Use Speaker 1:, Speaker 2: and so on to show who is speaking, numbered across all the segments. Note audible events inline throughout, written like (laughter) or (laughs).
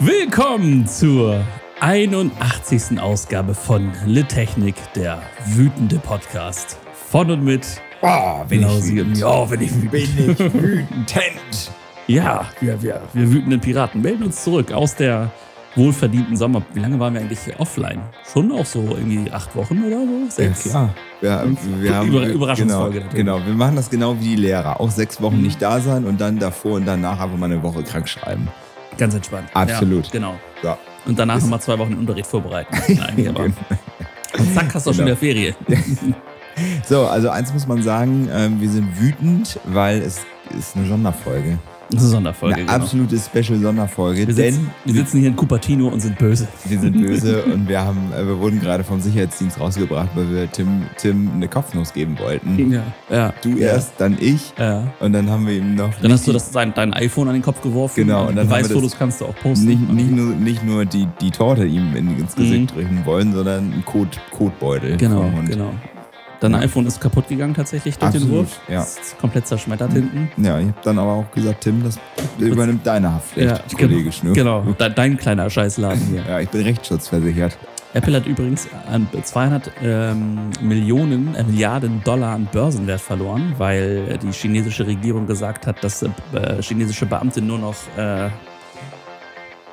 Speaker 1: Willkommen zur 81. Ausgabe von Le Technik, der wütende Podcast. Von und mit
Speaker 2: Oh, bin ich wütend.
Speaker 1: Ja, bin ich wütend.
Speaker 2: Bin ich wütend. (laughs)
Speaker 1: Ja, wir, wir, wir wütenden Piraten melden uns zurück aus der wohlverdienten Sommer. Wie lange waren wir eigentlich offline? Schon auch so irgendwie acht Wochen oder so?
Speaker 2: Ja,
Speaker 1: Sechs?
Speaker 2: klar. Wir, wir haben,
Speaker 1: Über- Überraschungsfolge
Speaker 2: Genau, genau, wir machen das genau wie die Lehrer. Auch sechs Wochen
Speaker 1: Mhm.
Speaker 2: nicht da sein und dann davor und danach einfach mal eine Woche krank schreiben.
Speaker 1: Ganz entspannt.
Speaker 2: Absolut.
Speaker 1: Ja, genau.
Speaker 2: Ja.
Speaker 1: Und danach nochmal zwei Wochen Unterricht vorbereiten. Nein, (laughs) aber. Und zack, hast du auch schon
Speaker 2: Genau.
Speaker 1: wieder Ferien. (laughs)
Speaker 2: So, also eins muss man sagen, ähm, wir sind wütend, weil es ist eine Sonderfolge.
Speaker 1: Das ist eine Sonderfolge.
Speaker 2: Eine
Speaker 1: genau.
Speaker 2: absolute Special-Sonderfolge,
Speaker 1: Wir
Speaker 2: denn
Speaker 1: sitzen, wir sitzen hier in Cupertino und sind böse.
Speaker 2: wir sind böse (laughs) und wir haben, äh, wir wurden gerade vom Sicherheitsdienst rausgebracht, weil wir Tim, Tim eine Kopfnuss geben wollten.
Speaker 1: Ja. ja.
Speaker 2: Du
Speaker 1: ja.
Speaker 2: erst, dann ich
Speaker 1: Ja.
Speaker 2: und dann haben wir ihm noch
Speaker 1: Dann hast du das, dein, dein iPhone an den Kopf geworfen.
Speaker 2: Genau, und dann
Speaker 1: Beweisfotos
Speaker 2: das-
Speaker 1: kannst du auch posten.
Speaker 2: nicht, nicht, nur, nicht nur die, die Torte ihm in, ins Gesicht drücken wollen, sondern einen Kot, Kotbeutel.
Speaker 1: Mhm. Genau, genau. Dein
Speaker 2: Ja.
Speaker 1: iPhone ist kaputt gegangen tatsächlich durch den
Speaker 2: Absolut,
Speaker 1: Wurf.
Speaker 2: ja.
Speaker 1: Ist komplett zerschmettert hinten.
Speaker 2: Ja, ich habe dann aber auch gesagt, Tim, das übernimmt deine Haftpflicht, Kollege
Speaker 1: genau.
Speaker 2: Schnur.
Speaker 1: Genau, de, dein kleiner Scheißladen hier.
Speaker 2: Ja, ich bin rechtsschutzversichert.
Speaker 1: Apple hat übrigens an 200 ähm, Millionen, äh, Milliarden Dollar an Börsenwert verloren, weil die chinesische Regierung gesagt hat, dass äh, chinesische Beamte nur noch äh,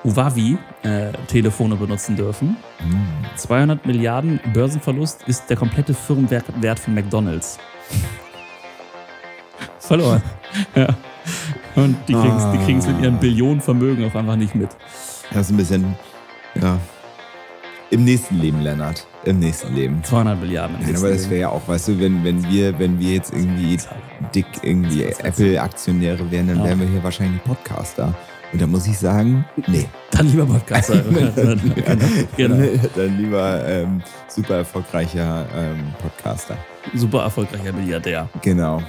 Speaker 1: Huawei-Telefone benutzen dürfen. 200 Milliarden Börsenverlust ist der komplette Firmenwert Wert von McDonalds. (laughs) Verloren. ja. Und die kriegen es kriegen's mit ihren Billionen Vermögen auch einfach nicht mit.
Speaker 2: Das ist ein bisschen, ja, im nächsten Leben, Lennart. Im nächsten Leben.
Speaker 1: 200 Milliarden. im
Speaker 2: Nein, aber das wäre ja auch, weißt du, wenn, wenn wir, wenn wir jetzt irgendwie dick irgendwie. Apple-Aktionäre wären, dann
Speaker 1: Ja.
Speaker 2: wären wir hier wahrscheinlich Podcaster. Und da muss ich sagen, nee.
Speaker 1: Dann lieber Podcaster. (laughs) genau, genau.
Speaker 2: Dann lieber ähm, super erfolgreicher ähm, Podcaster.
Speaker 1: Super erfolgreicher Milliardär.
Speaker 2: Genau.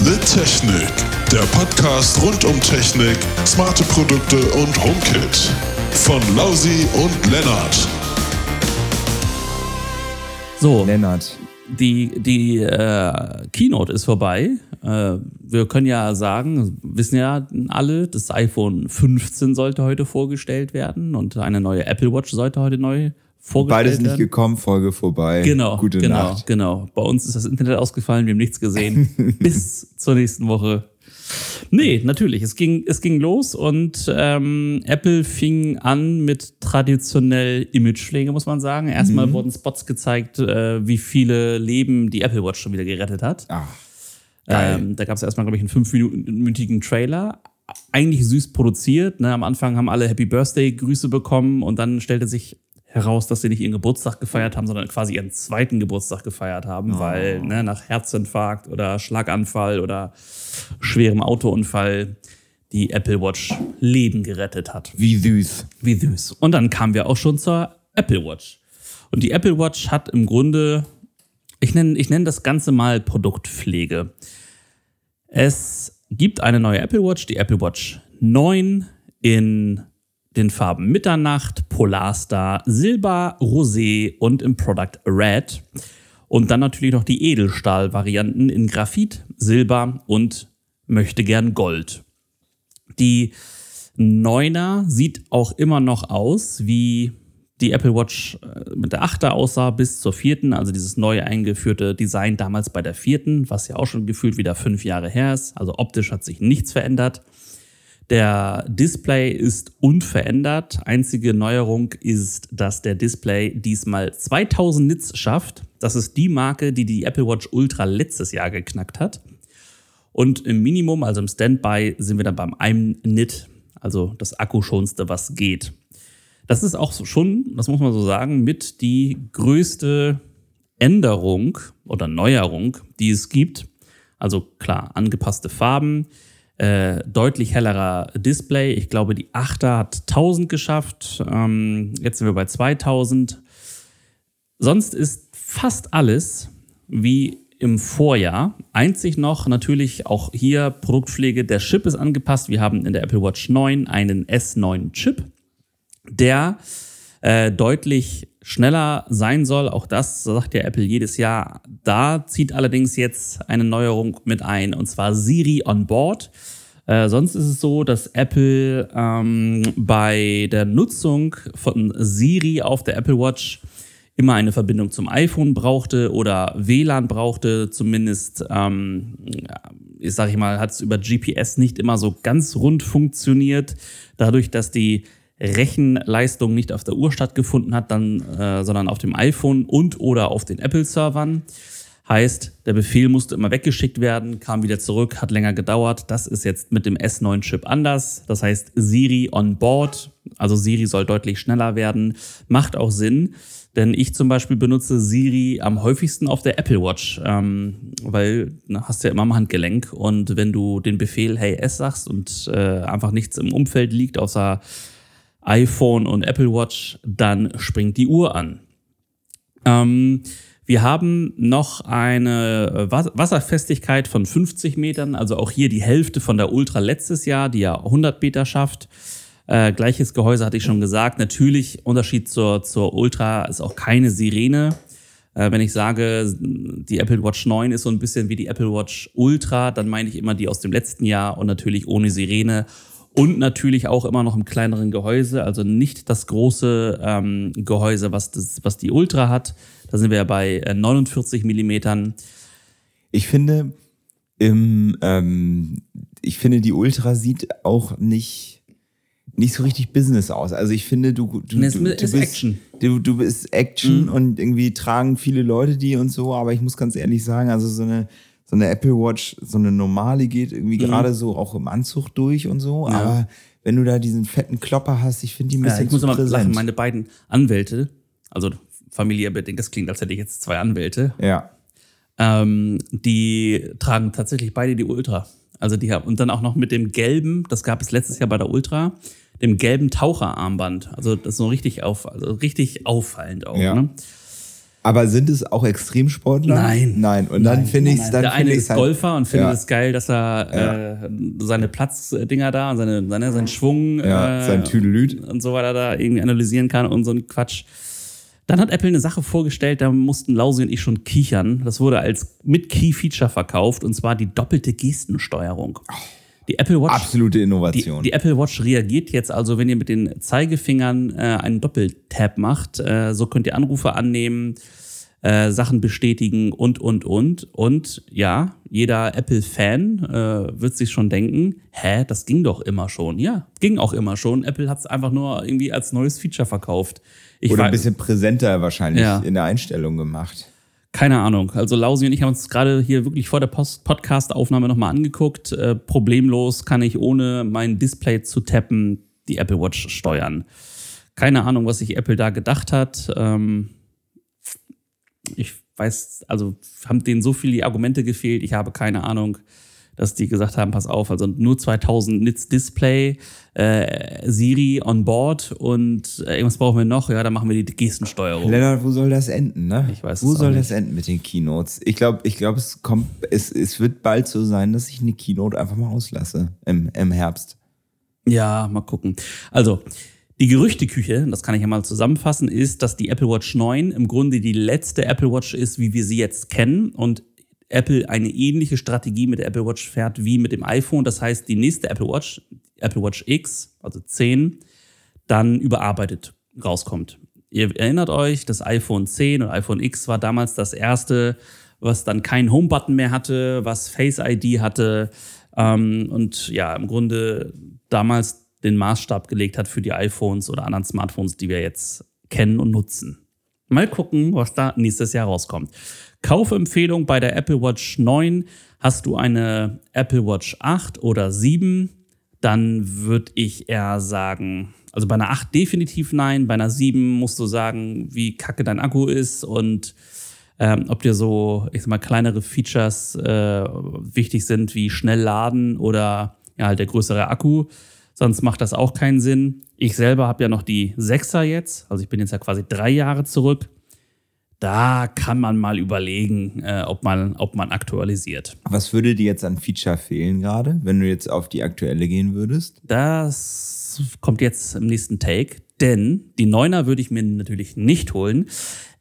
Speaker 3: The Technik, der Podcast rund um Technik, smarte Produkte und HomeKit. Von Lausi und Lennart.
Speaker 1: So,
Speaker 2: Lennart.
Speaker 1: Die, die äh, Keynote ist vorbei. Äh, wir können ja sagen, wissen ja alle, das iPhone 15 sollte heute vorgestellt werden und eine neue Apple Watch sollte heute neu vorgestellt
Speaker 2: Beides nicht
Speaker 1: werden.
Speaker 2: gekommen, Folge vorbei.
Speaker 1: Genau,
Speaker 2: Gute
Speaker 1: genau,
Speaker 2: Nacht.
Speaker 1: genau. Bei uns ist das Internet ausgefallen, wir haben nichts gesehen. (laughs) Bis zur nächsten Woche. Nee, natürlich. Es ging, es ging los und ähm, Apple fing an mit traditionell Imagepflege, muss man sagen. Erstmal
Speaker 2: Mhm.
Speaker 1: wurden Spots gezeigt, äh, wie viele Leben die Apple Watch schon wieder gerettet hat.
Speaker 2: Ach.
Speaker 1: Ähm, da gab es erstmal, glaube ich, einen fünfminütigen Trailer. Eigentlich süß produziert. Ne? Am Anfang haben alle Happy Birthday-Grüße bekommen und dann stellte sich heraus, dass sie nicht ihren Geburtstag gefeiert haben, sondern quasi ihren zweiten Geburtstag gefeiert haben, weil ne, nach Herzinfarkt oder Schlaganfall oder schwerem Autounfall die Apple Watch Leben gerettet hat.
Speaker 2: Wie süß.
Speaker 1: Wie süß. Und dann kamen wir auch schon zur Apple Watch. Und die Apple Watch hat im Grunde, ich nenne ich nenn das Ganze mal Produktpflege. Es gibt eine neue Apple Watch, die Apple Watch 9 in den Farben Mitternacht, Polarstar, Silber, Rosé und im Product Red. Und dann natürlich noch die Edelstahl-Varianten in Graphit, Silber und möchte gern Gold. Die Neuner sieht auch immer noch aus, wie die Apple Watch äh, mit der 8er aussah bis zur vierten, also dieses neu eingeführte Design damals bei der vierten, was ja auch schon gefühlt wieder fünf Jahre her ist. Also optisch hat sich nichts verändert. Der Display ist unverändert. Einzige Neuerung ist, dass der Display diesmal 2000 Nits schafft. Das ist die Marke, die die Apple Watch Ultra letztes Jahr geknackt hat. Und im Minimum, also im Standby, sind wir dann beim 1 Nit, also das akkuschonste, was geht. Das ist auch schon, das muss man so sagen, mit die größte Änderung oder Neuerung, die es gibt. Also klar, angepasste Farben, äh, deutlich hellerer Display. Ich glaube, die 8er hat 1000 geschafft. Ähm, jetzt sind wir bei 2000. Sonst ist fast alles wie im Vorjahr. Einzig noch natürlich auch hier Produktpflege. Der Chip ist angepasst. Wir haben in der Apple Watch 9 einen S9 Chip, der äh, deutlich schneller sein soll. Auch das sagt ja Apple jedes Jahr. Da zieht allerdings jetzt eine Neuerung mit ein, und zwar Siri on Board. Äh, sonst ist es so, dass Apple ähm, bei der Nutzung von Siri auf der Apple Watch immer eine Verbindung zum iPhone brauchte oder WLAN brauchte, zumindest, ähm, ich sage ich mal, hat es über GPS nicht immer so ganz rund funktioniert. Dadurch, dass die Rechenleistung nicht auf der Uhr stattgefunden hat, dann, äh, sondern auf dem iPhone und oder auf den Apple-Servern. Heißt, der Befehl musste immer weggeschickt werden, kam wieder zurück, hat länger gedauert. Das ist jetzt mit dem S9-Chip anders. Das heißt, Siri on board, also Siri soll deutlich schneller werden, macht auch Sinn. Denn ich zum Beispiel benutze Siri am häufigsten auf der Apple Watch, ähm, weil na, hast ja immer am Handgelenk und wenn du den Befehl Hey S sagst und äh, einfach nichts im Umfeld liegt außer iPhone und Apple Watch, dann springt die Uhr an. Ähm, wir haben noch eine Wasserfestigkeit von 50 Metern, also auch hier die Hälfte von der Ultra letztes Jahr, die ja 100 Meter schafft. Äh, gleiches Gehäuse hatte ich schon gesagt. Natürlich, Unterschied zur, zur Ultra ist auch keine Sirene. Äh, wenn ich sage, die Apple Watch 9 ist so ein bisschen wie die Apple Watch Ultra, dann meine ich immer die aus dem letzten Jahr und natürlich ohne Sirene und natürlich auch immer noch im kleineren Gehäuse, also nicht das große ähm, Gehäuse, was, das, was die Ultra hat. Da sind wir ja bei 49 äh, Millimetern.
Speaker 2: Ich finde, im, ähm, ich finde, die Ultra sieht auch nicht, nicht so richtig Business aus. Also ich finde, du, du,
Speaker 1: nee,
Speaker 2: du,
Speaker 1: du bist Action.
Speaker 2: Du, du bist Action mhm. und irgendwie tragen viele Leute die und so, aber ich muss ganz ehrlich sagen, also so eine so eine Apple Watch, so eine normale geht irgendwie mhm. gerade so auch im Anzug durch und so. Ja. Aber wenn du da diesen fetten Klopper hast, ich finde die ein bisschen ja, ich muss
Speaker 1: aber lachen, meine beiden Anwälte, also familiärbedingt, das klingt, als hätte ich jetzt zwei Anwälte.
Speaker 2: Ja.
Speaker 1: Ähm, die tragen tatsächlich beide die Ultra. Also die haben, und dann auch noch mit dem gelben, das gab es letztes Jahr bei der Ultra, dem gelben Taucherarmband. Also das ist so richtig auf, also richtig auffallend auch. Ja. Ne?
Speaker 2: Aber sind es auch Extremsportler?
Speaker 1: Nein.
Speaker 2: Nein. Und dann finde ich es
Speaker 1: dann. Der eine ist halt, Golfer und findet es geil, dass er ja. äh, seine Platzdinger da, seine, seine, seinen Schwung
Speaker 2: ja, äh, sein Tüdelüt
Speaker 1: und so weiter da irgendwie analysieren kann und so ein Quatsch. Dann hat Apple eine Sache vorgestellt, da mussten Lausi und ich schon kichern. Das wurde als mit Key-Feature verkauft und zwar die doppelte Gestensteuerung. Die Apple Watch.
Speaker 2: Absolute Innovation.
Speaker 1: Die, die, Apple Watch reagiert jetzt also, wenn ihr mit den Zeigefingern äh, einen Doppeltap macht. Äh, so könnt ihr Anrufe annehmen, äh, Sachen bestätigen und, und, und. Und ja, jeder Apple-Fan äh, wird sich schon denken, hä, das ging doch immer schon. Ja, ging auch immer schon. Apple hat es einfach nur irgendwie als neues Feature verkauft.
Speaker 2: Ich Oder ein bisschen präsenter wahrscheinlich ja. in der Einstellung gemacht.
Speaker 1: Keine Ahnung. Also Lausi und ich haben uns gerade hier wirklich vor der Podcast-Aufnahme nochmal angeguckt. Äh, problemlos kann ich ohne mein Display zu tappen die Apple Watch steuern. Keine Ahnung, was sich Apple da gedacht hat. Ähm, ich weiß, also haben denen so viele Argumente gefehlt. Ich habe keine Ahnung dass die gesagt haben, pass auf, also nur 2000 Nits Display, äh, Siri on board und äh, irgendwas brauchen wir noch, ja, dann machen wir die Gestensteuerung.
Speaker 2: Lennart, wo soll das enden, ne?
Speaker 1: Ich weiß
Speaker 2: Wo soll das enden mit den Keynotes? Ich glaube, ich glaube, es kommt, es, es wird bald so sein, dass ich eine Keynote einfach mal auslasse im, im Herbst.
Speaker 1: Ja, mal gucken. Also, die Gerüchteküche, das kann ich ja mal zusammenfassen, ist, dass die Apple Watch 9 im Grunde die letzte Apple Watch ist, wie wir sie jetzt kennen und Apple eine ähnliche Strategie mit der Apple Watch fährt wie mit dem iPhone. Das heißt, die nächste Apple Watch, Apple Watch X, also 10, dann überarbeitet rauskommt. Ihr erinnert euch, das iPhone 10 und iPhone X war damals das erste, was dann keinen Home-Button mehr hatte, was Face ID hatte ähm, und ja, im Grunde damals den Maßstab gelegt hat für die iPhones oder anderen Smartphones, die wir jetzt kennen und nutzen. Mal gucken, was da nächstes Jahr rauskommt. Kaufempfehlung bei der Apple Watch 9. Hast du eine Apple Watch 8 oder 7? Dann würde ich eher sagen, also bei einer 8 definitiv nein. Bei einer 7 musst du sagen, wie kacke dein Akku ist und ähm, ob dir so, ich sag mal, kleinere Features äh, wichtig sind, wie schnell laden oder ja, halt der größere Akku. Sonst macht das auch keinen Sinn. Ich selber habe ja noch die 6er jetzt, also ich bin jetzt ja quasi drei Jahre zurück da kann man mal überlegen, äh, ob, man, ob man aktualisiert.
Speaker 2: Was würde dir jetzt an Feature fehlen gerade, wenn du jetzt auf die aktuelle gehen würdest?
Speaker 1: Das kommt jetzt im nächsten Take, denn die 9er würde ich mir natürlich nicht holen.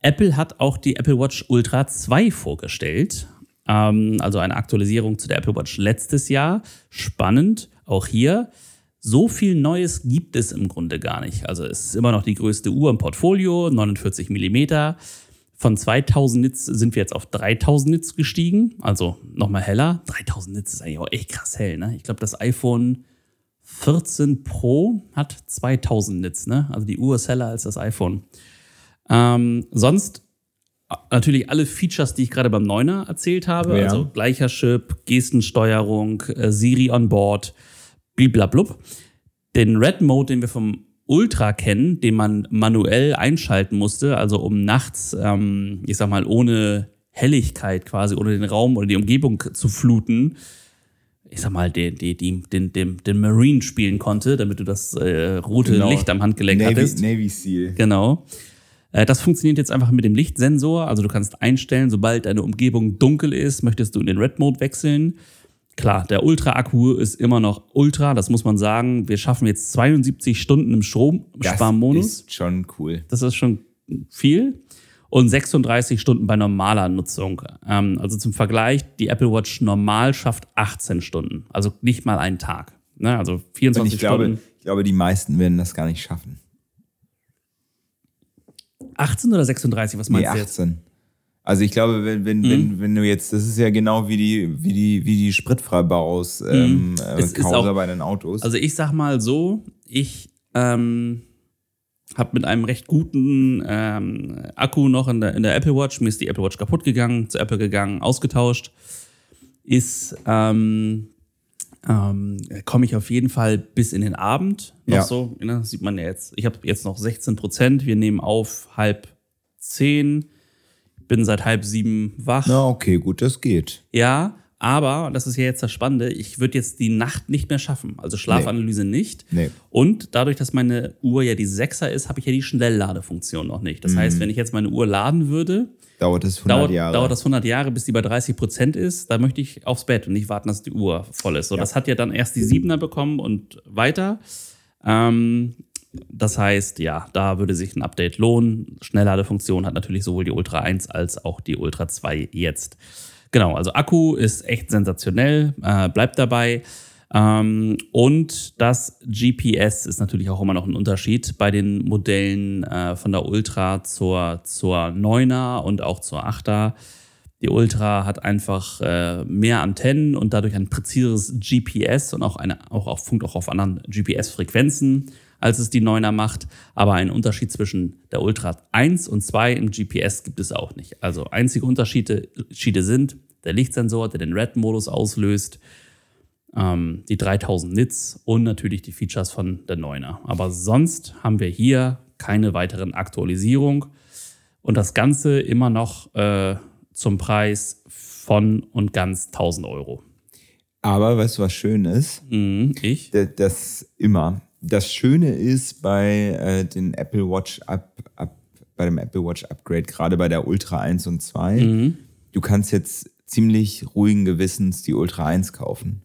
Speaker 1: Apple hat auch die Apple Watch Ultra 2 vorgestellt. Ähm, also eine Aktualisierung zu der Apple Watch letztes Jahr. Spannend. auch hier, so viel Neues gibt es im Grunde gar nicht. Also es ist immer noch die größte Uhr im Portfolio, 49 mm. Von 2000 Nits sind wir jetzt auf 3000 Nits gestiegen, also nochmal heller. 3000 Nits ist eigentlich auch echt krass hell. Ne? Ich glaube, das iPhone 14 Pro hat 2000 Nits. Ne? Also die Uhr ist heller als das iPhone. Ähm, sonst natürlich alle Features, die ich gerade beim Neuner erzählt habe.
Speaker 2: Ja.
Speaker 1: Also gleicher Chip, Gestensteuerung, äh, Siri on Board, bliblablub. Den Red Mode, den wir vom Ultra kennen, den man manuell einschalten musste, also um nachts, ähm, ich sag mal, ohne Helligkeit quasi, ohne den Raum oder die Umgebung zu fluten, ich sag mal, den, den, den, den, Marine spielen konnte, damit du das äh, rote
Speaker 2: Genau.
Speaker 1: Licht am Handgelenk
Speaker 2: Navy,
Speaker 1: hattest.
Speaker 2: Navy Seal.
Speaker 1: Genau. Äh, Das funktioniert jetzt einfach mit dem Lichtsensor. Also du kannst einstellen, sobald deine Umgebung dunkel ist, möchtest du in den Red Mode wechseln. Klar, der Ultra-Akku ist immer noch Ultra, das muss man sagen. Wir schaffen jetzt 72 Stunden im
Speaker 2: Das
Speaker 1: Stromsparmodus.
Speaker 2: ist schon cool.
Speaker 1: Das ist schon viel. Und 36 Stunden bei normaler Nutzung. Ähm, also zum Vergleich, die Apple Watch normal schafft 18 Stunden. Also nicht mal einen Tag. Ne? Also
Speaker 2: Und
Speaker 1: 24
Speaker 2: ich glaube,
Speaker 1: Stunden.
Speaker 2: ich glaube, die meisten werden das gar nicht schaffen.
Speaker 1: 18 oder 36, was
Speaker 2: Nee,
Speaker 1: meinst du jetzt?
Speaker 2: 18. Also ich glaube, wenn, wenn,
Speaker 1: Mhm.
Speaker 2: wenn, wenn du jetzt, das ist ja genau wie die, wie die, wie die Spritfreibaus ähm, äh,
Speaker 1: Mhm. Ist
Speaker 2: Causa
Speaker 1: auch-
Speaker 2: bei den Autos.
Speaker 1: Also ich sag mal so, ich ähm, habe mit einem recht guten ähm, Akku noch in der, in der Apple Watch, mir ist die Apple Watch kaputt gegangen, zu Apple gegangen, ausgetauscht, ist, ähm, ähm, komme ich auf jeden Fall bis in den Abend noch
Speaker 2: Ja.
Speaker 1: so, ne, sieht man ja jetzt. Ich habe jetzt noch 16 Prozent, wir nehmen auf halb zehn, bin seit halb sieben wach.
Speaker 2: Na, okay, gut, das geht.
Speaker 1: Ja, aber, das ist ja jetzt das Spannende, ich würde jetzt die Nacht nicht mehr schaffen. Also Schlafanalyse nicht.
Speaker 2: Nee.
Speaker 1: Und dadurch, dass meine Uhr ja die 6er ist, habe ich ja die Schnellladefunktion noch nicht. Das heißt, wenn ich jetzt meine Uhr laden würde,
Speaker 2: Dauert es 100
Speaker 1: dauert,
Speaker 2: Jahre.
Speaker 1: dauert das 100 Jahre, bis die bei 30 Prozent ist. Da möchte ich aufs Bett und nicht warten, dass die Uhr voll ist. So, Das hat ja dann erst die 7er bekommen und weiter. Ähm, das heißt, ja, da würde sich ein Update lohnen. Schnellladefunktion hat natürlich sowohl die Ultra 1 als auch die Ultra 2 jetzt. Genau, also Akku ist echt sensationell, äh, bleibt dabei. Ähm, und das GPS ist natürlich auch immer noch ein Unterschied bei den Modellen äh, von der Ultra zur, zur 9er und auch zur 8er. Die Ultra hat einfach äh, mehr Antennen und dadurch ein präziseres GPS und auch, eine, auch auf, funkt auch auf anderen GPS-Frequenzen, als es die 9er macht. Aber einen Unterschied zwischen der Ultra 1 und 2 im GPS gibt es auch nicht. Also einzige Unterschiede sind der Lichtsensor, der den Red-Modus auslöst, ähm, die 3000 Nits und natürlich die Features von der 9er. Aber sonst haben wir hier keine weiteren Aktualisierungen. Und das Ganze immer noch äh, zum Preis von und ganz 1000 Euro.
Speaker 2: Aber weißt du, was schön ist?
Speaker 1: Mhm, ich?
Speaker 2: Das, das immer. Das Schöne ist bei äh, den Apple Watch Up, Up, bei dem Apple Watch Upgrade, gerade bei der Ultra 1 und 2,
Speaker 1: Mhm.
Speaker 2: du kannst jetzt ziemlich ruhigen Gewissens die Ultra 1 kaufen.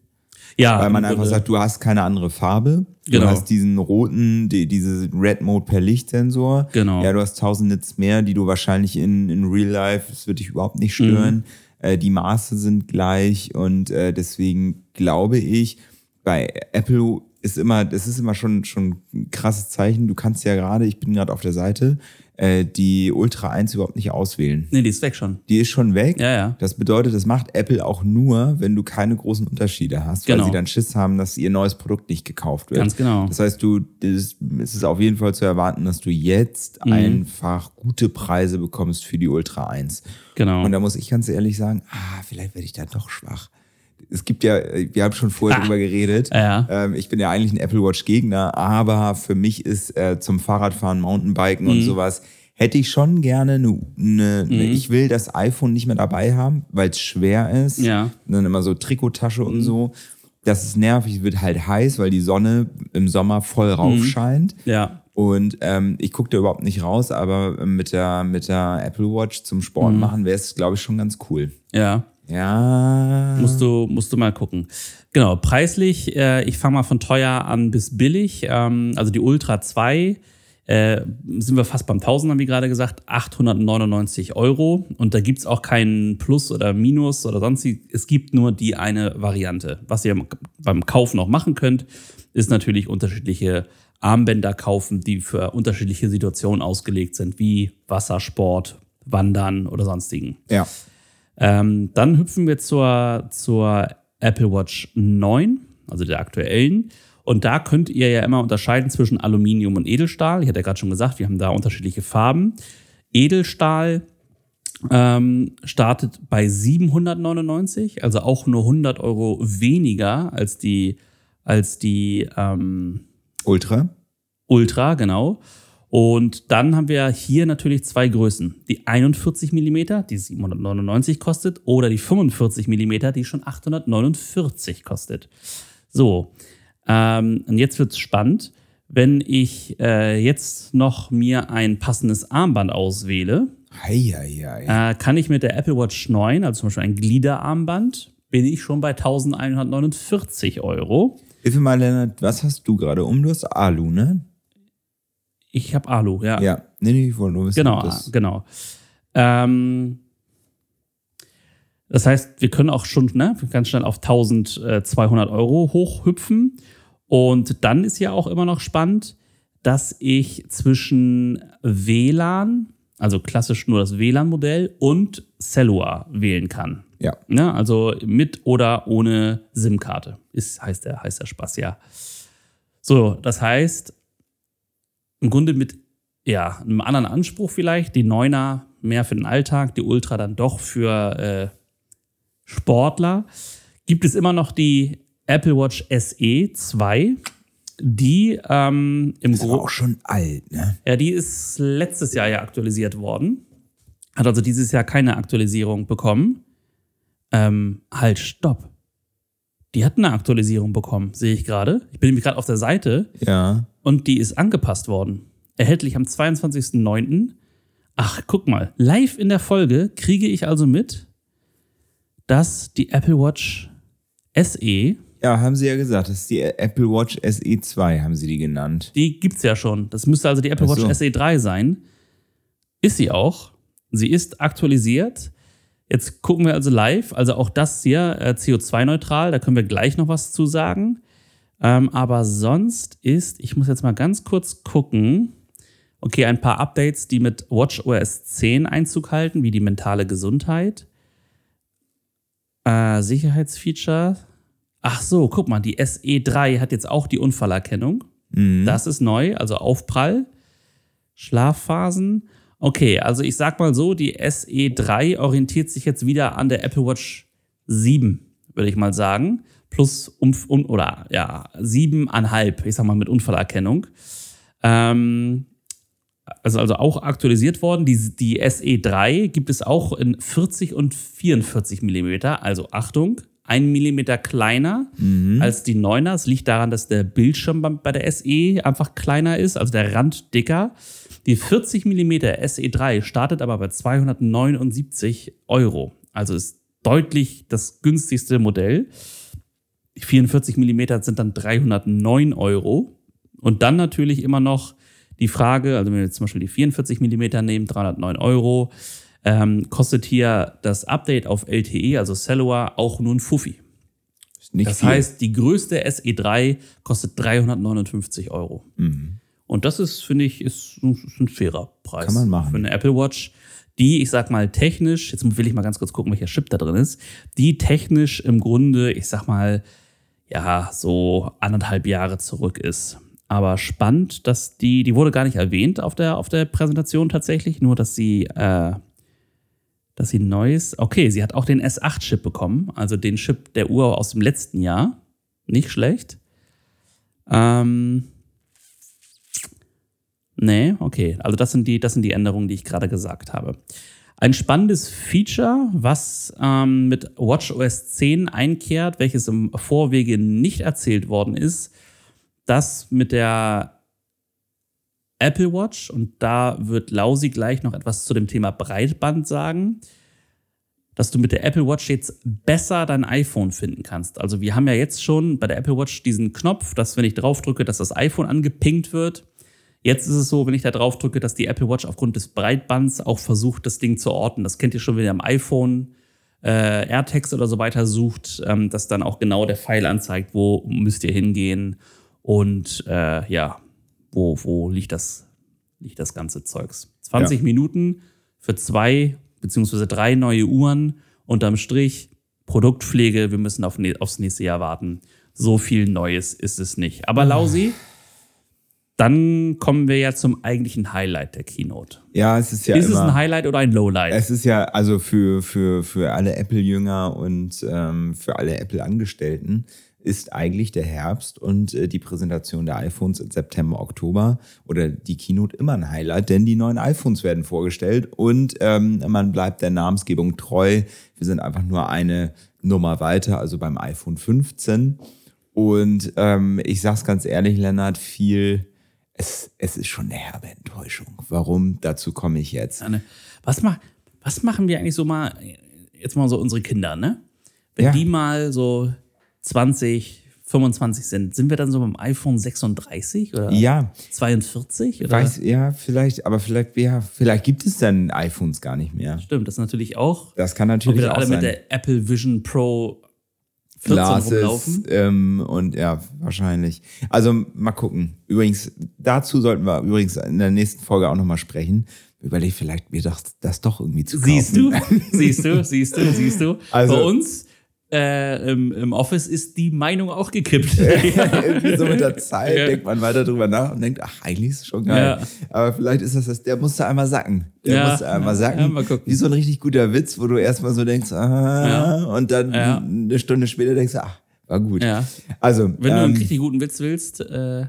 Speaker 1: Ja,
Speaker 2: Weil man einfach sagt, du hast keine andere Farbe. Du
Speaker 1: Genau.
Speaker 2: hast diesen roten, die, diese Red Mode per Lichtsensor.
Speaker 1: Genau.
Speaker 2: Ja, du hast 1000 Nits mehr, die du wahrscheinlich in, in Real Life, das wird dich überhaupt nicht stören.
Speaker 1: Mhm.
Speaker 2: Äh, die Maße sind gleich und äh, deswegen glaube ich, bei Apple ist immer, das ist immer schon, schon ein krasses Zeichen. Du kannst ja gerade, ich bin gerade auf der Seite, äh, die Ultra 1 überhaupt nicht auswählen.
Speaker 1: Nee, die ist weg schon.
Speaker 2: Die ist schon weg.
Speaker 1: Ja, ja.
Speaker 2: Das bedeutet, das macht Apple auch nur, wenn du keine großen Unterschiede hast, weil
Speaker 1: Genau.
Speaker 2: sie dann Schiss haben, dass ihr neues Produkt nicht gekauft wird.
Speaker 1: Ganz genau.
Speaker 2: Das heißt, du, das, es ist auf jeden Fall zu erwarten, dass du jetzt
Speaker 1: Mhm.
Speaker 2: einfach gute Preise bekommst für die Ultra 1.
Speaker 1: Genau.
Speaker 2: Und da muss ich ganz ehrlich sagen, ah, vielleicht werde ich da doch schwach. Es gibt ja, wir haben schon vorher
Speaker 1: Ah.
Speaker 2: drüber geredet.
Speaker 1: Ja.
Speaker 2: Ähm, ich bin ja eigentlich ein Apple Watch Gegner, aber für mich ist äh, zum Fahrradfahren, Mountainbiken
Speaker 1: Mhm.
Speaker 2: und sowas hätte ich schon gerne eine, eine, eine ich will das iPhone nicht mehr dabei haben, weil es schwer ist.
Speaker 1: Ja. Mhm.
Speaker 2: Und dann immer so Trikottasche und so. Das ist nervig, wird halt heiß, weil die Sonne im Sommer voll
Speaker 1: Mhm.
Speaker 2: rauf scheint.
Speaker 1: ja.
Speaker 2: Und ähm, ich gucke da überhaupt nicht raus, aber mit der, mit der Apple Watch zum
Speaker 1: Mhm.
Speaker 2: Sport machen wäre es, glaube ich, schon ganz cool.
Speaker 1: Ja.
Speaker 2: Ja.
Speaker 1: Musst du, musst du mal gucken. Genau, preislich, äh, ich fange mal von teuer an bis billig. Ähm, also die Ultra 2 äh, sind wir fast beim Tausender, wie gerade gesagt, 899 Euro. Und da gibt es auch keinen Plus oder Minus oder sonst. Es gibt nur die eine Variante. Was ihr beim Kauf noch machen könnt, ist natürlich unterschiedliche Armbänder kaufen, die für unterschiedliche Situationen ausgelegt sind, wie Wassersport, Wandern oder sonstigen.
Speaker 2: Ja.
Speaker 1: Ähm, dann hüpfen wir zur, zur Apple Watch 9, also der aktuellen. Und da könnt ihr ja immer unterscheiden zwischen Aluminium und Edelstahl. Ich hatte ja gerade schon gesagt, wir haben da unterschiedliche Farben. Edelstahl ähm, startet bei 799, also auch nur 100 Euro weniger als die, als die ähm,
Speaker 2: Ultra.
Speaker 1: Ultra, genau. Und dann haben wir hier natürlich zwei Größen. Die 41 mm, die 799 kostet, oder die 45 mm, die schon 849 kostet. So, ähm, und jetzt wird es spannend. Wenn ich äh, jetzt noch mir ein passendes Armband auswähle,
Speaker 2: Hei, hei, hei.
Speaker 1: äh, kann ich mit der Apple Watch 9, also zum Beispiel ein Gliederarmband, bin ich schon bei 1149 Euro.
Speaker 2: Hilfe mal, Lennart, was hast du gerade um? Du hast Alu, ne?
Speaker 1: Ich habe Alu, ja.
Speaker 2: Ja. Nee, nee, ich wollte nur wissen.
Speaker 1: Genau,
Speaker 2: das
Speaker 1: genau. Ähm, das heißt, wir können auch schon ne, ganz schnell auf 1200 Euro hochhüpfen. Und dann ist ja auch immer noch spannend, dass ich zwischen WLAN, also klassisch nur das WLAN-Modell, und Cellular wählen kann.
Speaker 2: Ja.
Speaker 1: Ne, also mit oder ohne SIM-Karte. Ist, heißt, der, heißt der Spaß, ja. So, das heißt, im Grunde mit ja, einem anderen Anspruch vielleicht. Die Neuner mehr für den Alltag, die Ultra dann doch für äh, Sportler. Gibt es immer noch die Apple Watch SE 2, die ähm, im Grunde.
Speaker 2: auch schon alt, ne?
Speaker 1: Ja, die ist letztes Jahr ja aktualisiert worden. Hat also dieses Jahr keine Aktualisierung bekommen. Ähm, halt, stopp. Die hat eine Aktualisierung bekommen, sehe ich gerade. Ich bin nämlich gerade auf der Seite
Speaker 2: Ja.
Speaker 1: Und die ist angepasst worden. Erhältlich am 22.09. Ach, guck mal, live in der Folge kriege ich also mit, dass die Apple Watch SE,
Speaker 2: Ja, haben sie ja gesagt. Das ist die Apple Watch SE 2, haben sie die genannt.
Speaker 1: die gibt's ja schon. Das müsste also die Apple
Speaker 2: so.
Speaker 1: Watch SE 3 sein. Ist sie auch. Sie ist aktualisiert. Jetzt gucken wir also live. Also auch das hier äh, CO2-neutral. Da können wir gleich noch was zu sagen. Ähm, aber sonst ist, ich muss jetzt mal ganz kurz gucken. Okay, ein paar Updates, die mit WatchOS 10 Einzug halten, wie die mentale Gesundheit. Äh, Sicherheitsfeature. Ach so, guck mal, die SE3 hat jetzt auch die Unfallerkennung. Das ist neu, also Aufprall. Schlafphasen. Okay, also ich sag mal so, die SE3 orientiert sich jetzt wieder an der Apple Watch 7, würde ich mal sagen. Plus um, um oder ja, 7,5, ich sag mal mit Unfallerkennung. Ähm, also, also auch aktualisiert worden. Die, die SE3 gibt es auch in 40 und 44 Millimeter. Also Achtung, ein Millimeter kleiner als die 9er. Es liegt daran, dass der Bildschirm bei- bei der SE einfach kleiner ist, also der Rand dicker. Die 40 Millimeter SE3 startet aber bei 279 Euro. Also ist deutlich das günstigste Modell. Die 44 Millimeter sind dann 309 Euro. Und dann natürlich immer noch die Frage, also wenn wir jetzt zum Beispiel die 44 Millimeter nehmen, 309 Euro, ähm, kostet hier das Update auf LTE, also Cellular, auch nur ein Fuffi. Das
Speaker 2: viel.
Speaker 1: heißt, die größte SE3 kostet 359 Euro. Und das ist, finde ich, ist, ist ein fairer Preis
Speaker 2: Kann man machen.
Speaker 1: für eine Apple Watch, die, ich sag mal, technisch, jetzt will ich mal ganz kurz gucken, welcher Chip da drin ist, die technisch im Grunde, ich sag mal, ja, so anderthalb Jahre zurück ist. Aber spannend, dass die, die wurde gar nicht erwähnt auf der, auf der Präsentation tatsächlich, nur dass sie, äh, dass sie neues, okay, sie hat auch den S8-Chip bekommen, also den Chip der Uhr aus dem letzten Jahr. Nicht schlecht. Ähm, nee, okay. Also das sind die, das sind die Änderungen, die ich gerade gesagt habe. Ein spannendes Feature, was ähm, mit WatchOS 10 einkehrt, welches im Vorwege nicht erzählt worden ist, das mit der Apple Watch, und da wird Lausi gleich noch etwas zu dem Thema Breitband sagen, dass du mit der Apple Watch jetzt besser dein iPhone finden kannst. Also wir haben ja jetzt schon bei der Apple Watch diesen Knopf, dass wenn ich draufdrücke, dass das iPhone angepinkt wird. Jetzt ist es so, wenn ich da drauf drücke, dass die Apple Watch aufgrund des Breitbands auch versucht, das Ding zu orten. Das kennt ihr schon, wenn ihr am iPhone äh, AirTags oder so weiter sucht, ähm, dass dann auch genau der Pfeil anzeigt, wo müsst ihr hingehen und äh, ja, wo, wo liegt das, liegt das ganze Zeugs. 20
Speaker 2: Ja.
Speaker 1: Minuten für zwei beziehungsweise drei neue Uhren unterm Strich. Produktpflege, wir müssen auf, ne- aufs nächste Jahr warten. So viel Neues ist es nicht. Aber Lausi, dann kommen wir ja zum eigentlichen Highlight der Keynote.
Speaker 2: Ja, es ist ja
Speaker 1: ist es
Speaker 2: immer.
Speaker 1: ein Highlight oder ein Lowlight?
Speaker 2: Es ist ja also für, für, für alle Apple-Jünger und ähm, für alle Apple-Angestellten ist eigentlich der Herbst und äh, die Präsentation der iPhones im September, Oktober oder die Keynote immer ein Highlight, denn die neuen iPhones werden vorgestellt und ähm, man bleibt der Namensgebung treu. Wir sind einfach nur eine Nummer weiter, also beim iPhone 15. Und ähm, ich sag's ganz ehrlich, Lennart, viel, es, es ist schon eine herbe Enttäuschung. Warum? Dazu komme ich jetzt.
Speaker 1: Anne, Was, mach, was machen wir eigentlich so mal, jetzt mal so unsere Kinder, ne? Wenn
Speaker 2: Ja.
Speaker 1: die mal so 20, 25 sind, sind wir dann so beim iPhone 36 oder
Speaker 2: Ja,
Speaker 1: 42? Oder?
Speaker 2: weiß, ja, vielleicht, aber vielleicht, ja, vielleicht gibt es dann iPhones gar nicht mehr.
Speaker 1: Stimmt, das ist natürlich auch.
Speaker 2: Das kann
Speaker 1: Ob
Speaker 2: natürlich
Speaker 1: wir dann
Speaker 2: auch
Speaker 1: alle
Speaker 2: sein.
Speaker 1: mit der Apple Vision Pro 14
Speaker 2: Glasses, ähm, und ja, wahrscheinlich. Also mal gucken. Übrigens, dazu sollten wir übrigens in der nächsten Folge auch nochmal sprechen. Überleg vielleicht mir doch das doch irgendwie zu kaufen.
Speaker 1: Siehst du, siehst du, siehst du, siehst du. (laughs)
Speaker 2: Also-
Speaker 1: Bei uns äh, im, im Office ist die Meinung auch gekippt. (laughs)
Speaker 2: Irgendwie so mit der Zeit
Speaker 1: Ja.
Speaker 2: denkt man weiter drüber nach und denkt, ach, eigentlich ist es schon geil.
Speaker 1: Ja.
Speaker 2: Aber vielleicht ist das das, der musste einmal sacken. Der
Speaker 1: Ja.
Speaker 2: musste einmal sacken.
Speaker 1: ja, mal gucken.
Speaker 2: Wie so ein richtig guter Witz, wo du erstmal so denkst, ah, und dann eine Stunde später denkst, ach, war gut. Also,
Speaker 1: Wenn du
Speaker 2: ähm,
Speaker 1: einen richtig guten Witz willst, äh,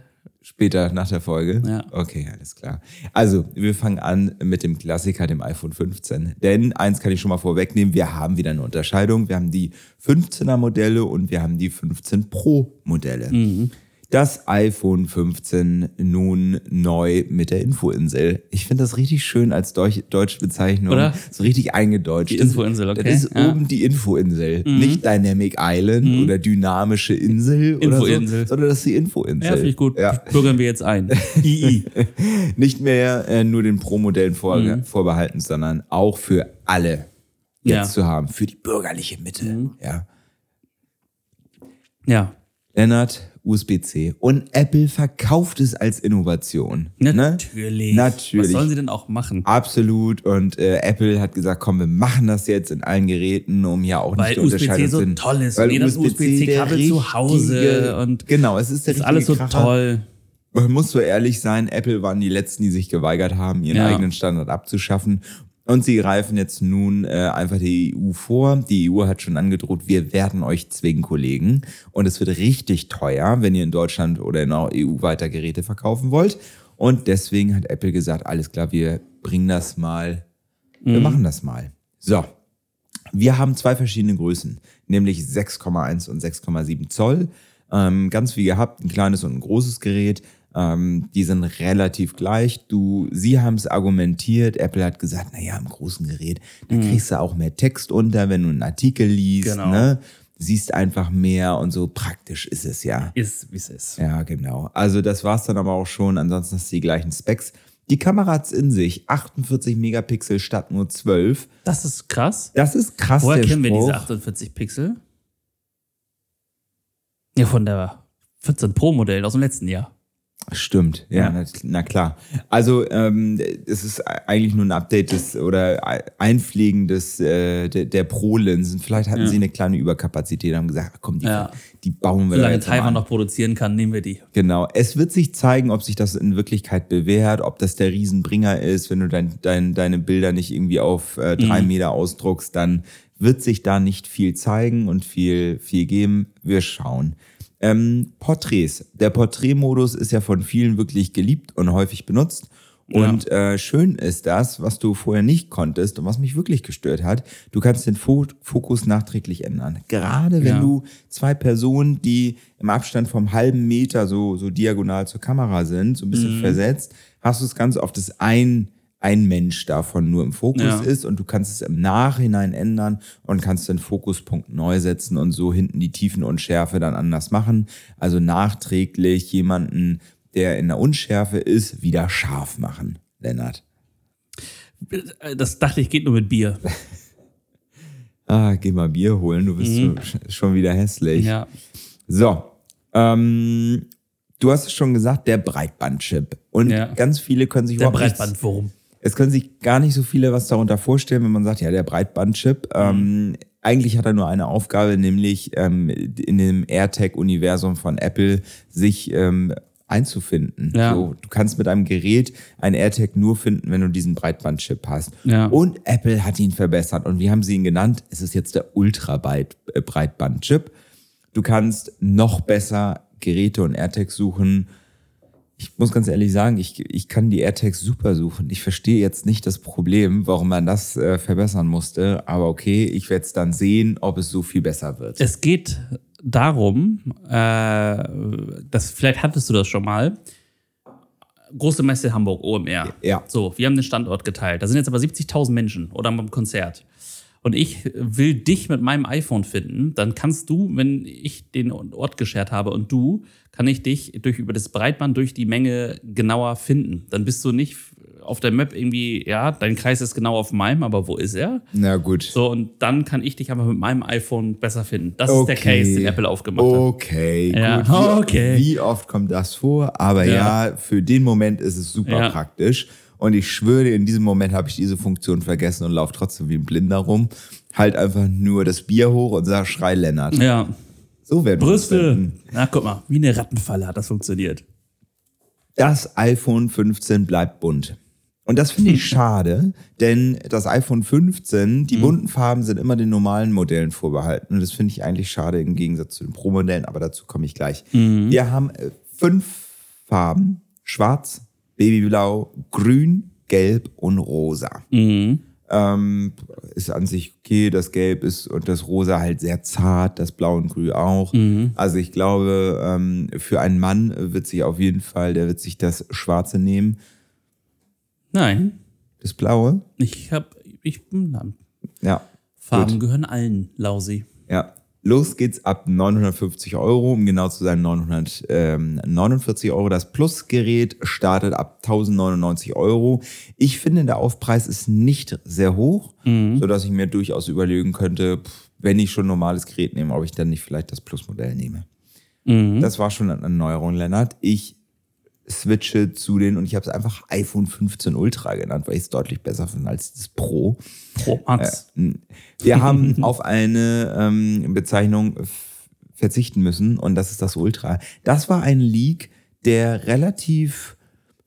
Speaker 2: Später nach der Folge?
Speaker 1: Ja.
Speaker 2: Okay, alles klar. Also, wir fangen an mit dem Klassiker, dem iPhone 15. Denn eins kann ich schon mal vorwegnehmen, wir haben wieder eine Unterscheidung. Wir haben die 15er Modelle und wir haben die 15 Pro Modelle.
Speaker 1: Mhm.
Speaker 2: Das iPhone 15 nun neu mit der Infoinsel. Ich finde das richtig schön als Deutsch, deutsche Bezeichnung.
Speaker 1: Oder?
Speaker 2: So richtig eingedeutscht.
Speaker 1: Die Infoinsel, okay.
Speaker 2: Das ist
Speaker 1: Ja. Mhm.
Speaker 2: oben die Infoinsel. Nicht Dynamic Island oder dynamische Insel oder
Speaker 1: Infoinsel.
Speaker 2: so, sondern das ist die Infoinsel.
Speaker 1: ja, finde ich gut.
Speaker 2: Ja.
Speaker 1: Bürgern wir jetzt ein. (laughs) II.
Speaker 2: Nicht mehr äh, nur den Pro-Modellen vor,
Speaker 1: Mhm.
Speaker 2: vorbehalten, sondern auch für alle jetzt
Speaker 1: Ja. Mhm.
Speaker 2: zu haben, für die bürgerliche Mitte. Ja.
Speaker 1: Ja.
Speaker 2: Lennart, USB-C. Und Apple verkauft es als Innovation. Ne?
Speaker 1: Natürlich.
Speaker 2: Natürlich.
Speaker 1: Was sollen sie denn auch machen?
Speaker 2: Absolut. Und äh, Apple hat gesagt, komm, wir machen das jetzt in allen Geräten, um ja auch
Speaker 1: Weil
Speaker 2: nicht
Speaker 1: USB-C
Speaker 2: Unterscheidung
Speaker 1: so
Speaker 2: zu-
Speaker 1: toll ist
Speaker 2: Weil
Speaker 1: und jedes USB-C
Speaker 2: der
Speaker 1: Kabel zu Hause und
Speaker 2: genau, es ist
Speaker 1: Ist alles so
Speaker 2: Kracher.
Speaker 1: toll.
Speaker 2: Man muss so ehrlich sein, Apple waren die Letzten, die sich geweigert haben, ihren
Speaker 1: Ja.
Speaker 2: eigenen Standard abzuschaffen. Und sie greifen jetzt nun äh, einfach die EU vor. Die EU hat schon angedroht, wir werden euch zwingen, Kollegen. Und es wird richtig teuer, wenn ihr in Deutschland oder in der EU weiter Geräte verkaufen wollt. Und deswegen hat Apple gesagt, alles klar, wir bringen das mal, wir machen das mal. So, wir haben zwei verschiedene Größen, nämlich 6,1 und 6,7 Zoll. Ähm, ganz wie gehabt, ein kleines und ein großes Gerät. Ähm, die sind relativ gleich. Du, sie haben es argumentiert. Apple hat gesagt, na ja, im großen Gerät, da kriegst du auch mehr Text unter, wenn du einen Artikel liest.
Speaker 1: Genau.
Speaker 2: Ne? Siehst einfach mehr und so praktisch ist es ja.
Speaker 1: Ist, wie es ist.
Speaker 2: Ja, genau. Also das war's dann aber auch schon. Ansonsten hast du die gleichen Specs. Die Kamera hat's in sich. 48 Megapixel statt nur 12.
Speaker 1: Das ist krass.
Speaker 2: Das ist krass,
Speaker 1: Woher kennen wir diese 48 Pixel? Ja, von der 14 Pro Modell aus dem letzten Jahr.
Speaker 2: Stimmt, ja. Na, na klar. Also ähm, es ist eigentlich nur ein Update des oder Einpflegen des äh, der, der Pro-Linsen. Vielleicht hatten
Speaker 1: Ja.
Speaker 2: sie eine kleine Überkapazität, haben gesagt, ach, komm, die,
Speaker 1: Ja.
Speaker 2: die bauen wir
Speaker 1: Solange Taiwan
Speaker 2: an.
Speaker 1: noch produzieren kann, nehmen wir die.
Speaker 2: Genau. Es wird sich zeigen, ob sich das in Wirklichkeit bewährt, ob das der Riesenbringer ist. Wenn du dein, dein, deine Bilder nicht irgendwie auf äh, drei
Speaker 1: Mhm.
Speaker 2: Meter ausdruckst, dann wird sich da nicht viel zeigen und viel, viel geben. Wir schauen. Ähm, Porträts. Der Porträtmodus ist ja von vielen wirklich geliebt und häufig benutzt. Und äh, schön ist das, was du vorher nicht konntest und was mich wirklich gestört hat. Du kannst den Fo Fokus nachträglich ändern. Gerade wenn
Speaker 1: Ja.
Speaker 2: du zwei Personen, die im Abstand vom halben Meter so, so diagonal zur Kamera sind, so ein
Speaker 1: Mhm.
Speaker 2: bisschen versetzt, hast du es ganz oft, dass ein, ein Mensch davon nur im Fokus
Speaker 1: Ja.
Speaker 2: ist und du kannst es im Nachhinein ändern und kannst den Fokuspunkt neu setzen und so hinten die Tiefen und Schärfe dann anders machen. Also nachträglich jemanden der in der Unschärfe ist, wieder scharf machen, Lennart?
Speaker 1: Das dachte ich, geht nur mit Bier. (laughs)
Speaker 2: Ah, geh mal Bier holen, du bist
Speaker 1: Mhm.
Speaker 2: so, schon wieder hässlich.
Speaker 1: Ja.
Speaker 2: So, ähm, du hast es schon gesagt, der Breitbandchip. Und
Speaker 1: Ja.
Speaker 2: ganz viele können sich
Speaker 1: Der
Speaker 2: überhaupt nichts-
Speaker 1: Breitbandwurm.
Speaker 2: Es können sich gar nicht so viele was darunter vorstellen, wenn man sagt, ja, der Breitbandchip. Ähm, eigentlich hat er nur eine Aufgabe, nämlich ähm, in dem AirTag-Universum von Apple sich ähm, einzufinden.
Speaker 1: Ja.
Speaker 2: So, du kannst mit einem Gerät ein AirTag nur finden, wenn du diesen Breitbandchip hast.
Speaker 1: Ja.
Speaker 2: Und Apple hat ihn verbessert. Und wie haben sie ihn genannt? Es ist jetzt der Ultra-Breitbandchip. Du kannst noch besser Geräte und AirTags suchen. Ich muss ganz ehrlich sagen, ich, ich kann die AirTags super suchen. Ich verstehe jetzt nicht das Problem, warum man das äh, verbessern musste. Aber okay, ich werde es dann sehen, ob es so viel besser wird.
Speaker 1: Es geht darum, äh, dass vielleicht hattest du das schon mal. Große Messe Hamburg, OMR.
Speaker 2: Ja.
Speaker 1: So, wir haben den Standort geteilt. Da sind jetzt aber 70.000 Menschen oder beim Konzert. Und ich will dich mit meinem iPhone finden, dann kannst du, wenn ich den Ort geschert habe und du, kann ich dich durch über das Breitband durch die Menge genauer finden. Dann bist du nicht auf der Map irgendwie, ja, dein Kreis ist genau auf meinem, aber wo ist er?
Speaker 2: Na gut.
Speaker 1: So, und dann kann ich dich einfach mit meinem iPhone besser finden. Das ist der Case, den Apple aufgemacht hat.
Speaker 2: Okay,
Speaker 1: Ja,
Speaker 2: gut. (laughs) Wie,
Speaker 1: okay.
Speaker 2: wie oft kommt das vor? Aber ja.
Speaker 1: Ja.
Speaker 2: für den Moment ist es super
Speaker 1: Ja.
Speaker 2: praktisch. Und ich schwöre, in diesem Moment habe ich diese Funktion vergessen und laufe trotzdem wie ein Blinder rum. Halt einfach nur das Bier hoch und sag, schrei Lennart.
Speaker 1: Ja.
Speaker 2: So werden wir uns
Speaker 1: Brüste.
Speaker 2: finden.
Speaker 1: Na, guck mal, wie eine Rattenfalle hat das funktioniert.
Speaker 2: Das iPhone 15 bleibt bunt. Und das finde ich (laughs) schade, denn das iPhone 15, die bunten Farben sind immer den normalen Modellen vorbehalten. Und das finde ich eigentlich schade im Gegensatz zu den Pro-Modellen, aber dazu komme ich gleich. Wir haben äh, fünf Farben. Schwarz, Babyblau, Grün, Gelb und Rosa. Ähm, ist an sich okay, das Gelb ist und das Rosa halt sehr zart, das Blau und Grün auch. Also ich glaube, ähm, für einen Mann wird sich auf jeden Fall, der wird sich das Schwarze nehmen.
Speaker 1: Nein,
Speaker 2: Das Blaue?
Speaker 1: ich hab, ich, na,
Speaker 2: Ja.
Speaker 1: Farben gehören allen, Lausi.
Speaker 2: Ja. Los geht's ab 950 Euro, um genau zu sein 949 Euro. Das Plus-Gerät startet ab 1099 Euro. Ich finde, der Aufpreis ist nicht sehr hoch, sodass ich mir durchaus überlegen könnte, wenn ich schon ein normales Gerät nehme, ob ich dann nicht vielleicht das Plus-Modell nehme. Das war schon eine Neuerung, Lennart. Ich switche zu den, und ich habe es einfach iPhone 15 Ultra genannt, weil ich es deutlich besser finde als das Pro.
Speaker 1: Pro Max.
Speaker 2: Wir haben (laughs) auf eine ähm, Bezeichnung verzichten müssen und das ist das Ultra. Das war ein Leak, der relativ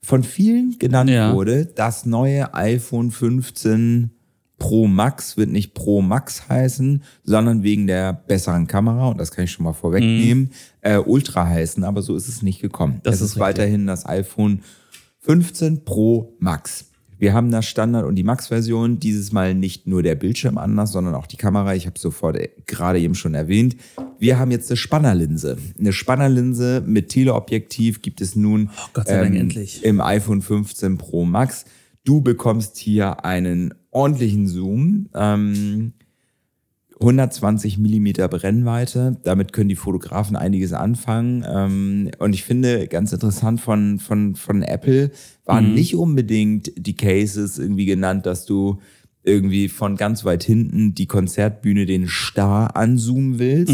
Speaker 2: von vielen genannt
Speaker 1: Ja.
Speaker 2: wurde. Das neue iPhone 15 Pro Max wird nicht Pro Max heißen, sondern wegen der besseren Kamera, und das kann ich schon mal vorwegnehmen, äh, Ultra heißen, aber so ist es nicht gekommen.
Speaker 1: Das
Speaker 2: es
Speaker 1: ist
Speaker 2: ist weiterhin das iPhone 15 Pro Max. Wir haben das Standard und die Max-Version. Dieses Mal nicht nur der Bildschirm anders, sondern auch die Kamera. Ich habe sofort äh, gerade eben schon erwähnt. Wir haben jetzt eine Spannerlinse. Eine Spannerlinse mit Teleobjektiv gibt es nun ähm,
Speaker 1: Oh, endlich.
Speaker 2: im iPhone 15 Pro Max. Du bekommst hier einen ordentlichen Zoom. Ähm, 120 Millimeter Brennweite. Damit können die Fotografen einiges anfangen. Ähm, und ich finde ganz interessant von, von, von Apple waren nicht unbedingt die Cases irgendwie genannt, dass du irgendwie von ganz weit hinten die Konzertbühne den Star anzoomen willst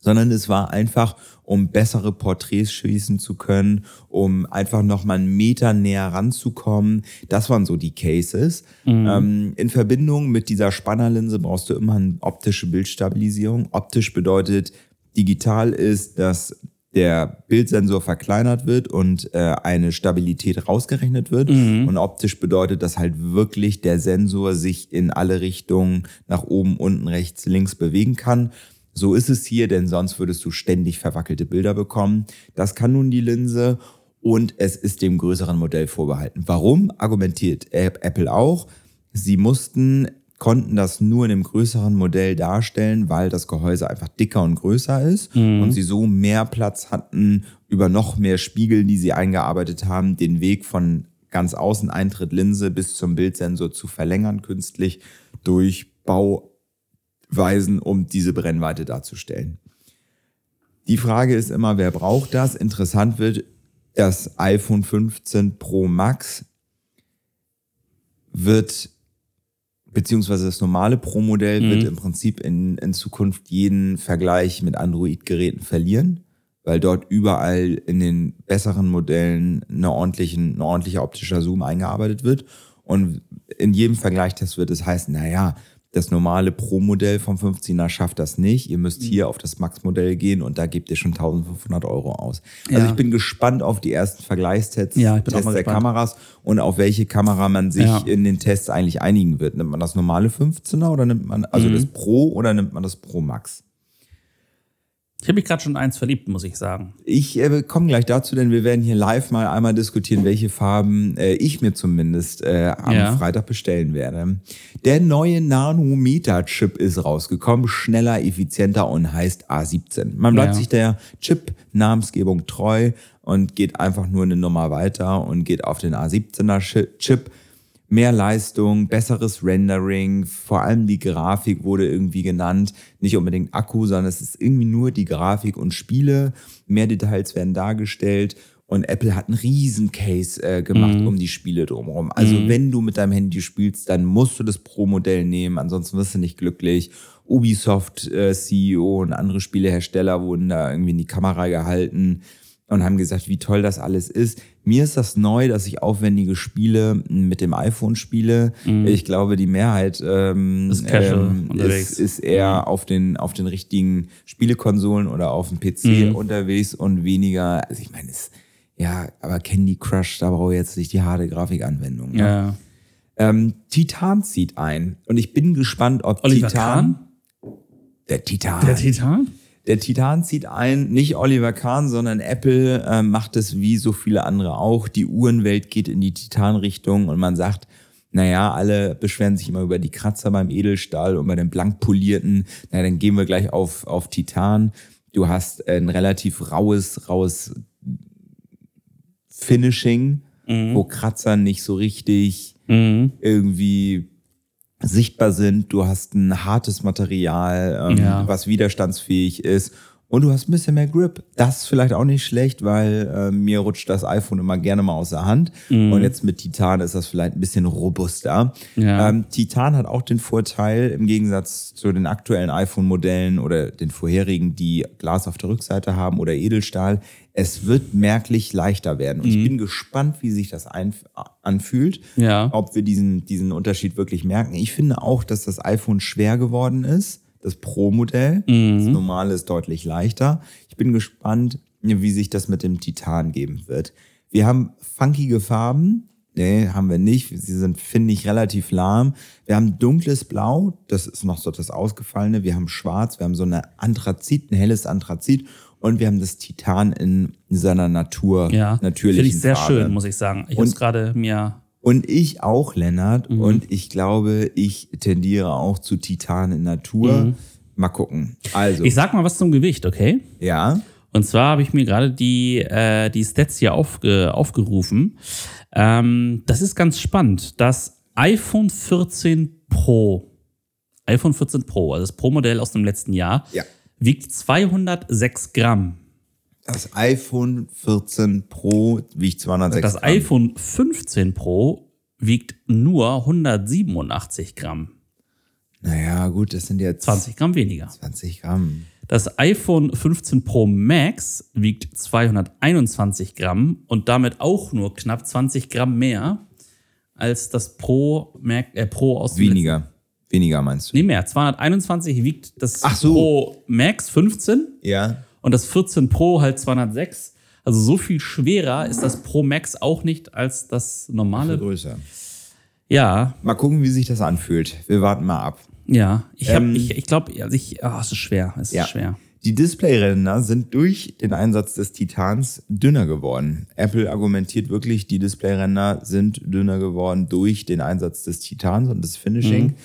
Speaker 2: sondern es war einfach, um bessere Porträts schießen zu können, um einfach noch mal einen Meter näher ranzukommen. Das waren so die Cases. Ähm, in Verbindung mit dieser Spannerlinse brauchst du immer eine optische Bildstabilisierung. Optisch bedeutet, digital ist, dass der Bildsensor verkleinert wird und äh, eine Stabilität rausgerechnet wird. Und optisch bedeutet, dass halt wirklich der Sensor sich in alle Richtungen nach oben, unten, rechts, links bewegen kann. So ist es hier, denn sonst würdest du ständig verwackelte Bilder bekommen. Das kann nun die Linse und es ist dem größeren Modell vorbehalten. Warum? Argumentiert Apple auch. Sie mussten, konnten das nur in dem größeren Modell darstellen, weil das Gehäuse einfach dicker und größer ist und sie so mehr Platz hatten, über noch mehr Spiegel, die sie eingearbeitet haben, den Weg von ganz außen Eintritt Linse bis zum Bildsensor zu verlängern künstlich durch Bauweisen, um diese Brennweite darzustellen. Die Frage ist immer, wer braucht das? Interessant wird, das iPhone 15 Pro Max wird, beziehungsweise das normale Pro-Modell wird im Prinzip in, in Zukunft jeden Vergleich mit Android-Geräten verlieren, weil dort überall in den besseren Modellen eine ordentlichen, ein ordentlicher optischer Zoom eingearbeitet wird. Und in jedem Vergleichtest wird es heißen, naja, das normale Pro-Modell vom 15er schafft das nicht. Ihr müsst hier auf das Max-Modell gehen und da gebt ihr schon 1500 Euro aus. Also
Speaker 1: Ja.
Speaker 2: ich bin gespannt auf die ersten Vergleichstests
Speaker 1: Ja,
Speaker 2: Tests
Speaker 1: mal
Speaker 2: der
Speaker 1: gespannt.
Speaker 2: Kameras und auf welche Kamera man sich
Speaker 1: Ja.
Speaker 2: in den Tests eigentlich einigen wird. Nimmt man das normale 15er oder nimmt man also
Speaker 1: Mhm.
Speaker 2: das Pro oder nimmt man das Pro Max?
Speaker 1: Ich habe mich gerade schon in eins verliebt, muss ich sagen.
Speaker 2: Ich äh, komme gleich dazu, denn wir werden hier live mal einmal diskutieren, welche Farben äh, ich mir zumindest äh, am
Speaker 1: Ja.
Speaker 2: Freitag bestellen werde. Der neue Nanometer-Chip ist rausgekommen, schneller, effizienter und heißt A17. Man bleibt
Speaker 1: Ja.
Speaker 2: sich der Chip-Namensgebung treu und geht einfach nur eine Nummer weiter und geht auf den A17er-Chip. Mehr Leistung, besseres Rendering, vor allem die Grafik wurde irgendwie genannt. Nicht unbedingt Akku, sondern es ist irgendwie nur die Grafik und Spiele. Mehr Details werden dargestellt. Und Apple hat einen riesen Case äh, gemacht um die Spiele drumherum. Also wenn du mit deinem Handy spielst, dann musst du das Pro-Modell nehmen, ansonsten wirst du nicht glücklich. Ubisoft äh, CEO und andere Spielehersteller wurden da irgendwie in die Kamera gehalten und haben gesagt, wie toll das alles ist. Mir ist das neu, dass ich aufwendige Spiele mit dem iPhone spiele. Ich glaube, die Mehrheit ähm,
Speaker 1: Mhm. Ist
Speaker 2: ähm, ist, ist eher auf, den, auf den richtigen Spielekonsolen oder auf dem PC
Speaker 1: Mhm.
Speaker 2: unterwegs und weniger, also ich meine, es, ja, aber Candy Crush, da brauche ich jetzt nicht die harte Grafikanwendung. Ne?
Speaker 1: Ja.
Speaker 2: Ähm, Titan zieht ein und ich bin gespannt, ob
Speaker 1: Oliver
Speaker 2: Titan,
Speaker 1: Kahn?
Speaker 2: der Titan,
Speaker 1: Der Titan?
Speaker 2: Der Titan zieht ein, nicht Oliver Kahn, sondern Apple äh, macht es wie so viele andere auch. Die Uhrenwelt geht in die Titan-Richtung und man sagt, naja, alle beschweren sich immer über die Kratzer beim Edelstahl und bei dem blank polierten. Na, dann gehen wir gleich auf, auf Titan. Du hast ein relativ raues, raues Finishing, wo Kratzer nicht so richtig
Speaker 1: Mhm.
Speaker 2: irgendwie sichtbar sind. Du hast ein hartes Material, ähm,
Speaker 1: Ja.
Speaker 2: was widerstandsfähig ist. Und du hast ein bisschen mehr Grip. Das ist vielleicht auch nicht schlecht, weil äh, mir rutscht das iPhone immer gerne mal aus der Hand. Und jetzt mit Titan ist das vielleicht ein bisschen robuster.
Speaker 1: Ja.
Speaker 2: Ähm, Titan hat auch den Vorteil, im Gegensatz zu den aktuellen iPhone-Modellen oder den vorherigen, die Glas auf der Rückseite haben oder Edelstahl, es wird merklich leichter werden. Und ich bin gespannt, wie sich das anfühlt
Speaker 1: Ja.
Speaker 2: ob wir diesen, diesen Unterschied wirklich merken. Ich finde auch, dass das iPhone schwer geworden ist, das Pro-Modell. Das normale ist deutlich leichter. Ich bin gespannt, wie sich das mit dem Titan geben wird. Wir haben funkige Farben. Nee, haben wir nicht. Sie sind, finde ich, relativ lahm. Wir haben dunkles Blau, das ist noch so das Ausgefallene. Wir haben schwarz, wir haben so eine Anthrazit, ein helles Anthrazit. Und wir haben das Titan in seiner Natur,
Speaker 1: Ja.
Speaker 2: natürlichen
Speaker 1: Finde ich sehr
Speaker 2: Farbe.
Speaker 1: schön, muss ich sagen. Ich habe es gerade mir.
Speaker 2: Und ich auch, Lennart.
Speaker 1: Mhm.
Speaker 2: Und ich glaube, ich tendiere auch zu Titan in Natur. Mal gucken. Also,
Speaker 1: Mhm. Ich sag mal was zum Gewicht, okay?
Speaker 2: ja.
Speaker 1: Und zwar habe ich mir gerade die, äh, die Stats hier aufge, aufgerufen. Ähm, das ist ganz spannend. Das iPhone 14 Pro, iPhone 14 Pro, also das Pro-Modell aus dem letzten Jahr,
Speaker 2: Ja.
Speaker 1: wiegt 206 Gramm.
Speaker 2: Das iPhone 14 Pro wiegt 206
Speaker 1: Das
Speaker 2: Gramm.
Speaker 1: iPhone 15 Pro wiegt nur 187 Gramm.
Speaker 2: Naja, gut, das sind jetzt
Speaker 1: 20 Gramm weniger.
Speaker 2: 20 Gramm.
Speaker 1: Das iPhone 15 Pro Max wiegt 221 Gramm und damit auch nur knapp 20 Gramm mehr als das Pro, Mac, äh, Pro aus dem letzten-
Speaker 2: Weniger. Weniger meinst du?
Speaker 1: Nee, mehr. 221 wiegt das
Speaker 2: so.
Speaker 1: Pro Max 15
Speaker 2: Ja.
Speaker 1: Und das 14 Pro halt 206. Also so viel schwerer ist das Pro Max auch nicht als das normale.
Speaker 2: Größer.
Speaker 1: Ja,
Speaker 2: Mal gucken, wie sich das anfühlt. Wir warten mal ab.
Speaker 1: ja. Ich habe,
Speaker 2: Ähm,
Speaker 1: ich, ich glaube, also ich, ah, es ist schwer. Es
Speaker 2: Ja.
Speaker 1: ist schwer.
Speaker 2: Die Displayränder sind durch den Einsatz des Titans dünner geworden. Apple argumentiert wirklich, die Displayränder sind dünner geworden durch den Einsatz des Titans und des Finishing.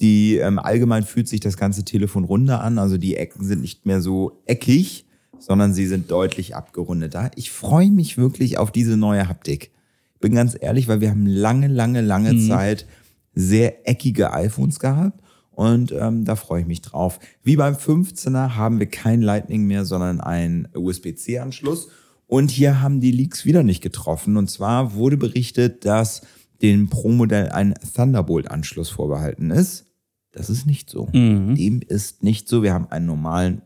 Speaker 2: Die ähm, allgemein fühlt sich das ganze Telefon runder an, also die Ecken sind nicht mehr so eckig, sondern sie sind deutlich abgerundeter. Ich freue mich wirklich auf diese neue Haptik. Bin ganz ehrlich, weil wir haben lange, lange, lange Zeit sehr eckige iPhones gehabt und ähm, da freue ich mich drauf. Wie beim 15er haben wir kein Lightning mehr, sondern einen USB-C-Anschluss Und hier haben die Leaks wieder nicht getroffen. Und zwar wurde berichtet, dass dem Pro-Modell ein Thunderbolt-Anschluss vorbehalten ist. Das ist nicht so. Dem ist nicht so. Wir haben einen normalen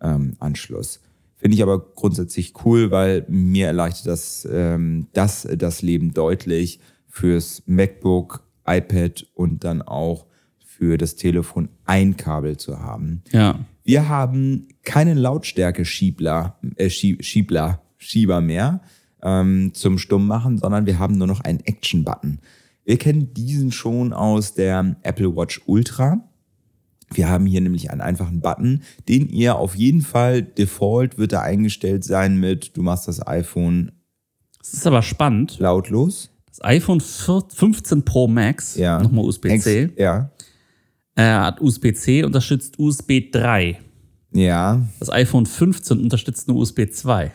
Speaker 2: USB-C-Anschluss. Finde ich aber grundsätzlich cool, weil mir erleichtert das, ähm, das das Leben deutlich fürs MacBook, iPad und dann auch für das Telefon ein Kabel zu haben.
Speaker 1: Ja.
Speaker 2: Wir haben keinen Lautstärke-Schiebler, äh, Schie- Schiebler, Schieber mehr ähm, zum Stummmachen, sondern wir haben nur noch einen Action-Button. Wir kennen diesen schon aus der Apple Watch Ultra. Wir haben hier nämlich einen einfachen Button, den ihr auf jeden Fall default wird er eingestellt sein mit, du machst das iPhone
Speaker 1: Das ist aber spannend.
Speaker 2: lautlos.
Speaker 1: Das iPhone 4 15 Pro Max,
Speaker 2: Ja.
Speaker 1: nochmal USB-C,
Speaker 2: Ja.
Speaker 1: äh, hat USB-C, unterstützt USB 3.
Speaker 2: Ja.
Speaker 1: Das iPhone 15 unterstützt nur USB 2.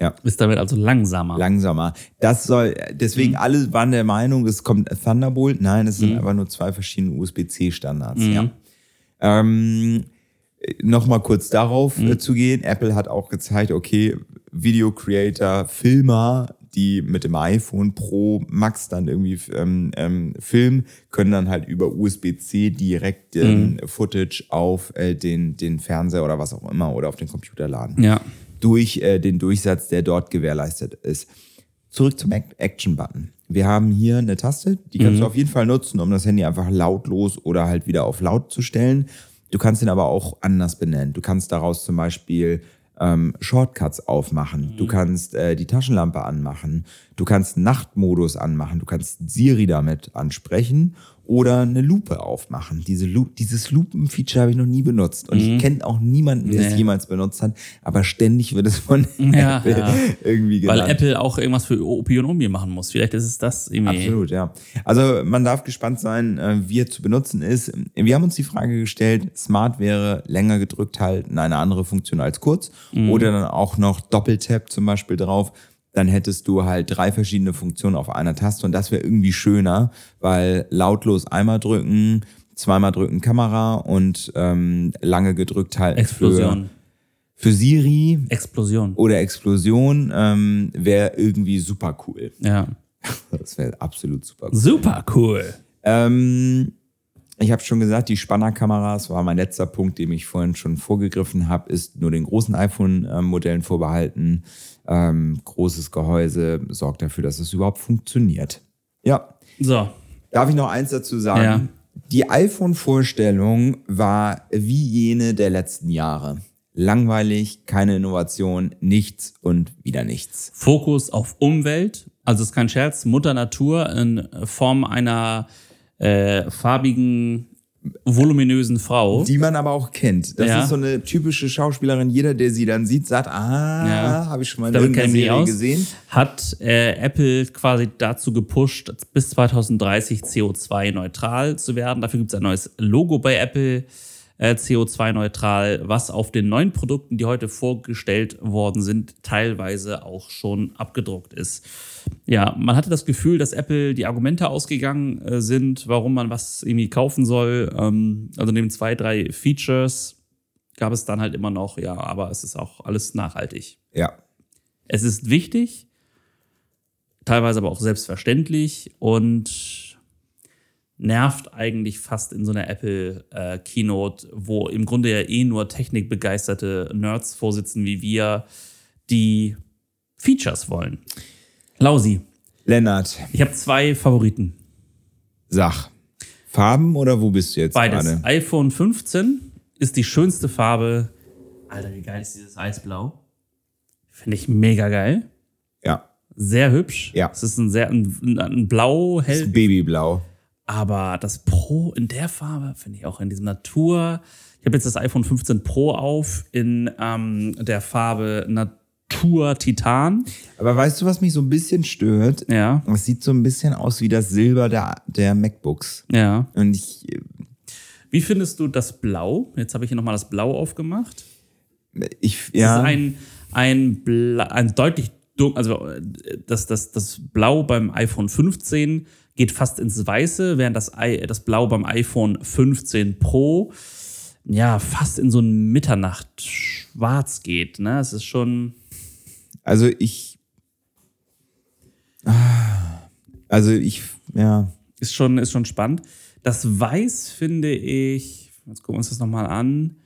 Speaker 2: Ja.
Speaker 1: Ist damit also langsamer.
Speaker 2: langsamer. Das soll, deswegen alle waren der Meinung, es kommt Thunderbolt. Nein, es sind einfach nur zwei verschiedene USB-C-Standards. Ja. Ähm, Nochmal kurz darauf äh, zu gehen. Apple hat auch gezeigt, okay, Video Creator, Filmer, die mit dem iPhone Pro Max dann irgendwie ähm, ähm, filmen, können dann halt über USB-C direkt den Footage auf äh, den, den Fernseher oder was auch immer oder auf den Computer laden
Speaker 1: Ja.
Speaker 2: Durch äh, den Durchsatz, der dort gewährleistet ist. Zurück zum Ac- Action-Button. Wir haben hier eine Taste, die kannst du auf jeden Fall nutzen, um das Handy einfach lautlos oder halt wieder auf laut zu stellen. Du kannst ihn aber auch anders benennen. Du kannst daraus zum Beispiel ähm, Shortcuts aufmachen. Du kannst äh, die Taschenlampe anmachen. Du kannst Nachtmodus anmachen. Du kannst Siri damit ansprechen oder eine Lupe aufmachen. Diese Lu dieses Lupen-Feature habe ich noch nie benutzt. Und ich kenne auch niemanden, der es
Speaker 1: Nee.
Speaker 2: jemals benutzt hat. Aber ständig wird es von (laughs)
Speaker 1: Ja,
Speaker 2: Apple
Speaker 1: ja.
Speaker 2: irgendwie
Speaker 1: Weil
Speaker 2: genannt.
Speaker 1: Apple auch irgendwas für Opi und Omi machen muss. Vielleicht ist es das irgendwie.
Speaker 2: Absolut, ja. Also man darf gespannt sein, äh, wie er zu benutzen ist. Wir haben uns die Frage gestellt, Smart wäre länger gedrückt halten, eine andere Funktion als kurz. Oder dann auch noch Doppeltap zum Beispiel drauf. Dann hättest du halt drei verschiedene Funktionen auf einer Taste und das wäre irgendwie schöner, weil lautlos einmal drücken, zweimal drücken Kamera und ähm, lange gedrückt halten
Speaker 1: Explosion.
Speaker 2: Für, für Siri
Speaker 1: Explosion.
Speaker 2: oder Explosion ähm, wäre irgendwie super cool.
Speaker 1: Ja. (laughs)
Speaker 2: Das wäre absolut super cool.
Speaker 1: Super cool.
Speaker 2: Ähm, ich habe schon gesagt, die Spannerkameras war mein letzter Punkt, dem ich vorhin schon vorgegriffen habe, ist nur den großen iPhone-Modellen vorbehalten. Ähm, großes Gehäuse sorgt dafür, dass es überhaupt funktioniert. Ja,
Speaker 1: So.
Speaker 2: darf ich noch eins dazu sagen?
Speaker 1: Ja.
Speaker 2: Die iPhone-Vorstellung war wie jene der letzten Jahre. Langweilig, keine Innovation, nichts und wieder nichts.
Speaker 1: Fokus auf Umwelt. Also ist kein Scherz. Mutter Natur in Form einer äh, farbigen, voluminösen Frau.
Speaker 2: Die man aber auch kennt. Das
Speaker 1: Ja.
Speaker 2: ist so eine typische Schauspielerin. Jeder, der sie dann sieht, sagt, ah,
Speaker 1: Ja.
Speaker 2: habe ich schon mal in
Speaker 1: mich
Speaker 2: Serie gesehen.
Speaker 1: Hat äh, Apple quasi dazu gepusht, bis 2030 CO2-neutral zu werden. Dafür gibt es ein neues Logo bei Apple, äh, CO2-neutral, was auf den neuen Produkten, die heute vorgestellt worden sind, teilweise auch schon abgedruckt ist. Ja, man hatte das Gefühl, dass Apple die Argumente ausgegangen äh, sind, warum man was irgendwie kaufen soll. Ähm, also neben zwei, drei Features gab es dann halt immer noch, ja, aber es ist auch alles nachhaltig.
Speaker 2: Ja.
Speaker 1: Es ist wichtig, teilweise aber auch selbstverständlich und nervt eigentlich fast in so einer Apple äh, Keynote, wo im Grunde ja eh nur technikbegeisterte Nerds vorsitzen wie wir, die Features wollen. Lausi,
Speaker 2: Lennart,
Speaker 1: ich habe zwei Favoriten.
Speaker 2: sag. Farben oder wo bist du jetzt
Speaker 1: Beides.
Speaker 2: gerade?
Speaker 1: iPhone 15 ist die schönste Farbe. Alter, wie geil ist dieses Eisblau? Finde ich mega geil.
Speaker 2: Ja.
Speaker 1: Sehr hübsch.
Speaker 2: Ja.
Speaker 1: Es ist ein sehr ein, ein Blau,
Speaker 2: Das
Speaker 1: hell,
Speaker 2: ist Babyblau.
Speaker 1: Aber das Pro in der Farbe finde ich auch in diesem Natur. Ich habe jetzt das iPhone 15 Pro auf in ähm, der Farbe Natur Titan.
Speaker 2: Aber weißt du, was mich so ein bisschen stört?
Speaker 1: Ja,
Speaker 2: Es sieht so ein bisschen aus wie das Silber der, der MacBooks.
Speaker 1: ja.
Speaker 2: Und ich,
Speaker 1: Wie findest du das Blau? Jetzt habe ich hier nochmal das Blau aufgemacht.
Speaker 2: ich, ja.
Speaker 1: ist ein, ein, Bla ein deutlich dun also äh, das, das, das Blau beim iPhone 15 geht fast ins Weiße, während das, I das Blau beim iPhone 15 Pro ja fast in so ein Mitternacht-Schwarz geht. Ne? Es ist schon.
Speaker 2: Also ich. Ah, Also ich, ja.
Speaker 1: Ist schon, ist schon spannend. Das Weiß finde ich, jetzt gucken wir uns das nochmal an,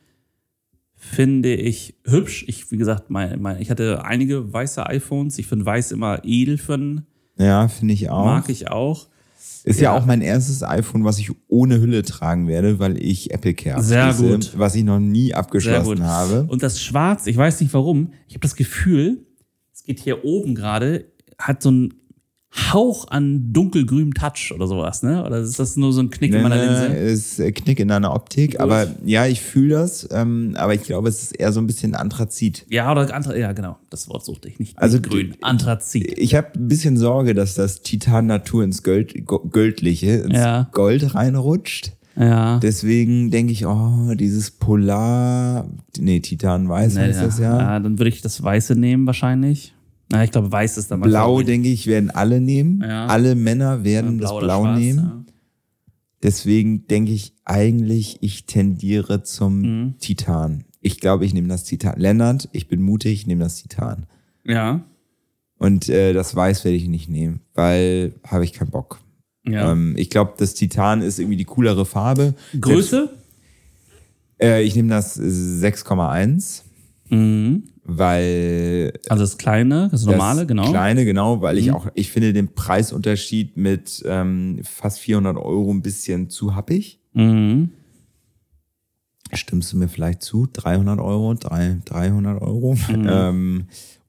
Speaker 1: finde ich hübsch. Ich, wie gesagt, mein, mein, ich hatte einige weiße iPhones. Ich finde Weiß immer edel für einen,
Speaker 2: Ja, finde ich auch.
Speaker 1: mag ich auch.
Speaker 2: Ist ja.
Speaker 1: Ja.
Speaker 2: auch mein erstes iPhone, was ich ohne Hülle tragen werde, weil ich Apple Care
Speaker 1: Sehr gut.
Speaker 2: was ich noch nie abgeschlossen habe.
Speaker 1: Und das Schwarz, ich weiß nicht warum, ich habe das Gefühl, es geht hier oben gerade, hat so einen Hauch an dunkelgrünem Touch oder sowas, ne? Oder ist das nur so ein Knick in meiner
Speaker 2: Ne,
Speaker 1: Linse?
Speaker 2: ist äh, Knick in deiner Optik,
Speaker 1: Gut.
Speaker 2: aber ja, ich fühle das, ähm, aber ich glaube, es ist eher so ein bisschen Anthrazit.
Speaker 1: Ja, oder Anthra ja, genau. Das Wort suchte ich nicht.
Speaker 2: Also
Speaker 1: nicht grün. Anthrazit.
Speaker 2: Ich habe ein bisschen Sorge, dass das Titan Natur ins Gold, Go- Göldliche, ins
Speaker 1: Ja.
Speaker 2: Gold reinrutscht.
Speaker 1: Ja.
Speaker 2: Deswegen denke ich, oh, dieses Polar, nee, Titan Weiß heißt das ja.
Speaker 1: ja. Dann würde ich das Weiße nehmen wahrscheinlich. Na, ich glaube, Weiß ist dann
Speaker 2: Blau, denke ich, werden alle nehmen.
Speaker 1: Ja.
Speaker 2: Alle Männer werden das
Speaker 1: oder
Speaker 2: Blau
Speaker 1: Schwarz,
Speaker 2: nehmen.
Speaker 1: ja.
Speaker 2: Deswegen denke ich eigentlich, ich tendiere zum
Speaker 1: Mhm.
Speaker 2: Titan. Ich glaube, ich nehme das Titan. Lennart, ich bin mutig, ich nehme das Titan.
Speaker 1: Ja.
Speaker 2: Und äh, das Weiß werde ich nicht nehmen, weil habe ich keinen Bock.
Speaker 1: Ja.
Speaker 2: Ähm, ich glaube, das Titan ist irgendwie die coolere Farbe.
Speaker 1: Größe?
Speaker 2: Äh, ich nehme das 6,1,
Speaker 1: Mhm.
Speaker 2: weil
Speaker 1: Also das Kleine, das Normale,
Speaker 2: das
Speaker 1: genau.
Speaker 2: Kleine, genau, weil ich
Speaker 1: Mhm.
Speaker 2: auch, ich finde den Preisunterschied mit ähm, fast 400 Euro ein bisschen zu happig.
Speaker 1: Mhm.
Speaker 2: Stimmst du mir vielleicht zu? 300 Euro, drei, 300 Euro.
Speaker 1: Mhm. (laughs)
Speaker 2: Ähm,